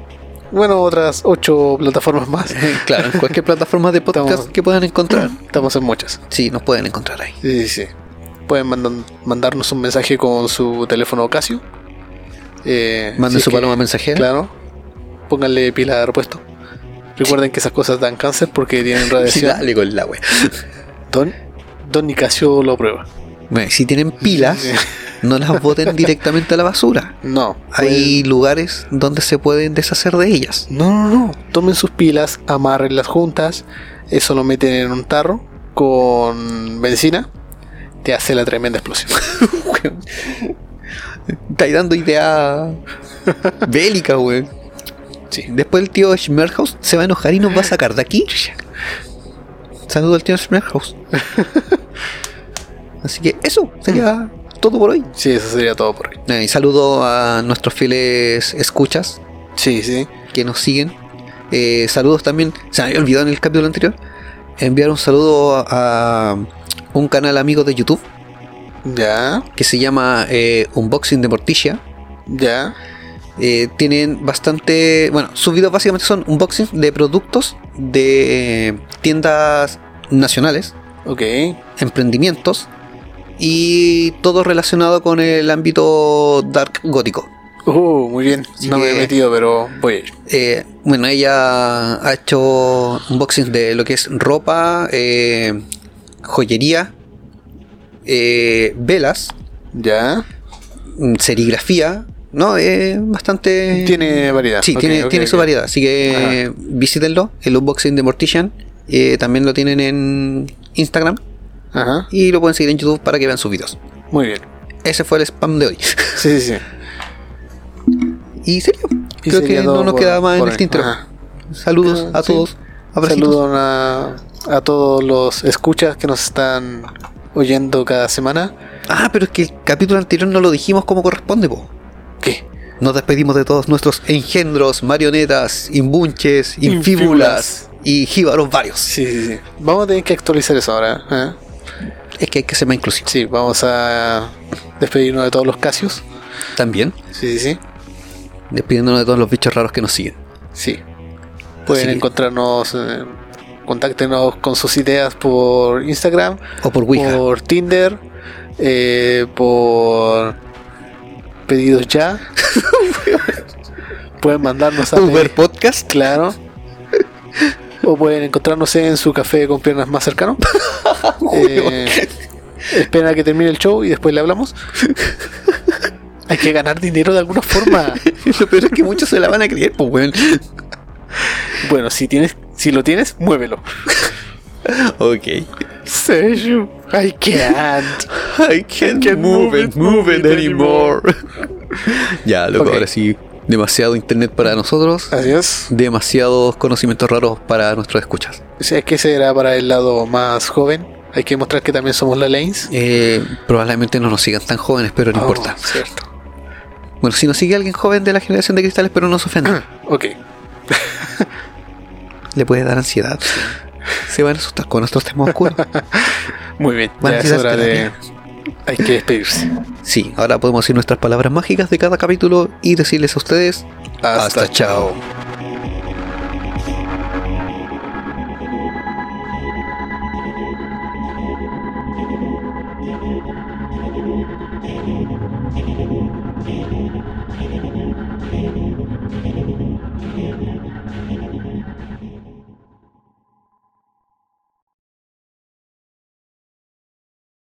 Bueno, otras ocho plataformas más. Claro, en cualquier plataforma de podcast Estamos- que puedan encontrar. Estamos en muchas. Sí, nos pueden encontrar ahí. Sí, sí, sí. Pueden mandan- mandarnos un mensaje con su teléfono Casio. Eh, Manden si su que- paloma mensajera. Claro. Pónganle pila de repuesto. Recuerden que esas cosas dan cáncer porque tienen Sí, radiación. dale con la wea. Don, Don Nicasio lo prueba. Bueno, si tienen pilas, Sí. no las boten directamente a la basura. No. Hay lugares donde se pueden deshacer de ellas. No, no, no. Tomen sus pilas, amarrenlas juntas. Eso lo meten en un tarro con benzina. Te hace la tremenda explosión. Estáis dando idea bélica, weón. Sí. Después el tío Schmerhaus se va a enojar y nos va a sacar de aquí. Saludo al tío Schmerhaus. Así que eso sería todo por hoy. Sí, eso sería todo por hoy. Eh, Y saludo a nuestros fieles escuchas Sí, sí. que nos siguen. Eh, saludos también, se me había olvidado en el capítulo anterior, enviar un saludo a, a un canal amigo de YouTube Ya, que se llama eh, Unboxing de Morticia. ya. Eh, tienen bastante. Bueno, sus videos básicamente son unboxing de productos de eh, tiendas nacionales, Ok. emprendimientos y todo relacionado con el ámbito dark gótico. Uh, muy bien. Así no me he metido, pero voy a ir. Eh, bueno, ella ha hecho unboxing de lo que es ropa, joyería, velas, Ya. mm, serigrafía, ¿no? Eh, bastante... Tiene variedad. Sí, tiene, tiene su variedad, así que visítenlo, el unboxing de Mortician. eh, también lo tienen en Instagram Ajá. y lo pueden seguir en YouTube para que vean sus videos. Muy bien. Ese fue el spam de hoy. Sí, sí, sí. y serio, Y creo que no nos por- queda más en hoy. tintero. Ajá. Saludos a Sí. todos. Abracitos. Saludos a, a todos los escuchas que nos están oyendo cada semana. Ah, pero es que el capítulo anterior no lo dijimos como corresponde, po. Nos despedimos de todos nuestros engendros, marionetas, imbunches, infíbulas y jíbaros varios. Sí, sí, sí. Vamos a tener que actualizar eso ahora. ¿eh? Es que hay que ser más inclusivo. Sí, vamos a despedirnos de todos los casios. También, Sí, sí, sí. despidiéndonos de todos los bichos raros que nos siguen. Sí. Pueden Así encontrarnos, eh, contáctenos con sus ideas por Instagram, O por Ouija. por Tinder, eh, por pedidos ya. pueden mandarnos a Uber Podcast. claro. O pueden encontrarnos en su café con piernas más cercano. Eh, esperen a que termine el show y después le hablamos. Hay que ganar dinero de alguna forma. Lo peor es que muchos se la van a creer, pues, weón. Bueno, si tienes, si lo tienes, muévelo. Ok. Seju, I can't. I can't, can't move it, move it anymore. ya, loco, ahora sí. Demasiado internet para nosotros. Así es. Demasiados conocimientos raros para nuestros escuchas. Sea, es que ese era para el lado más joven. Hay que mostrar que también somos la Lanes. Eh, probablemente no nos sigan tan jóvenes, pero no Oh, importa. Cierto. Bueno, si nos sigue alguien joven de la generación de cristales, pero no se ofenda, Ok. le puede dar ansiedad. Se van a asustar con nuestros temas oscuros. Muy bien. Ya es hora de. Hay que despedirse. Sí, ahora podemos decir nuestras palabras mágicas de cada capítulo y decirles a ustedes Hasta, Hasta chao.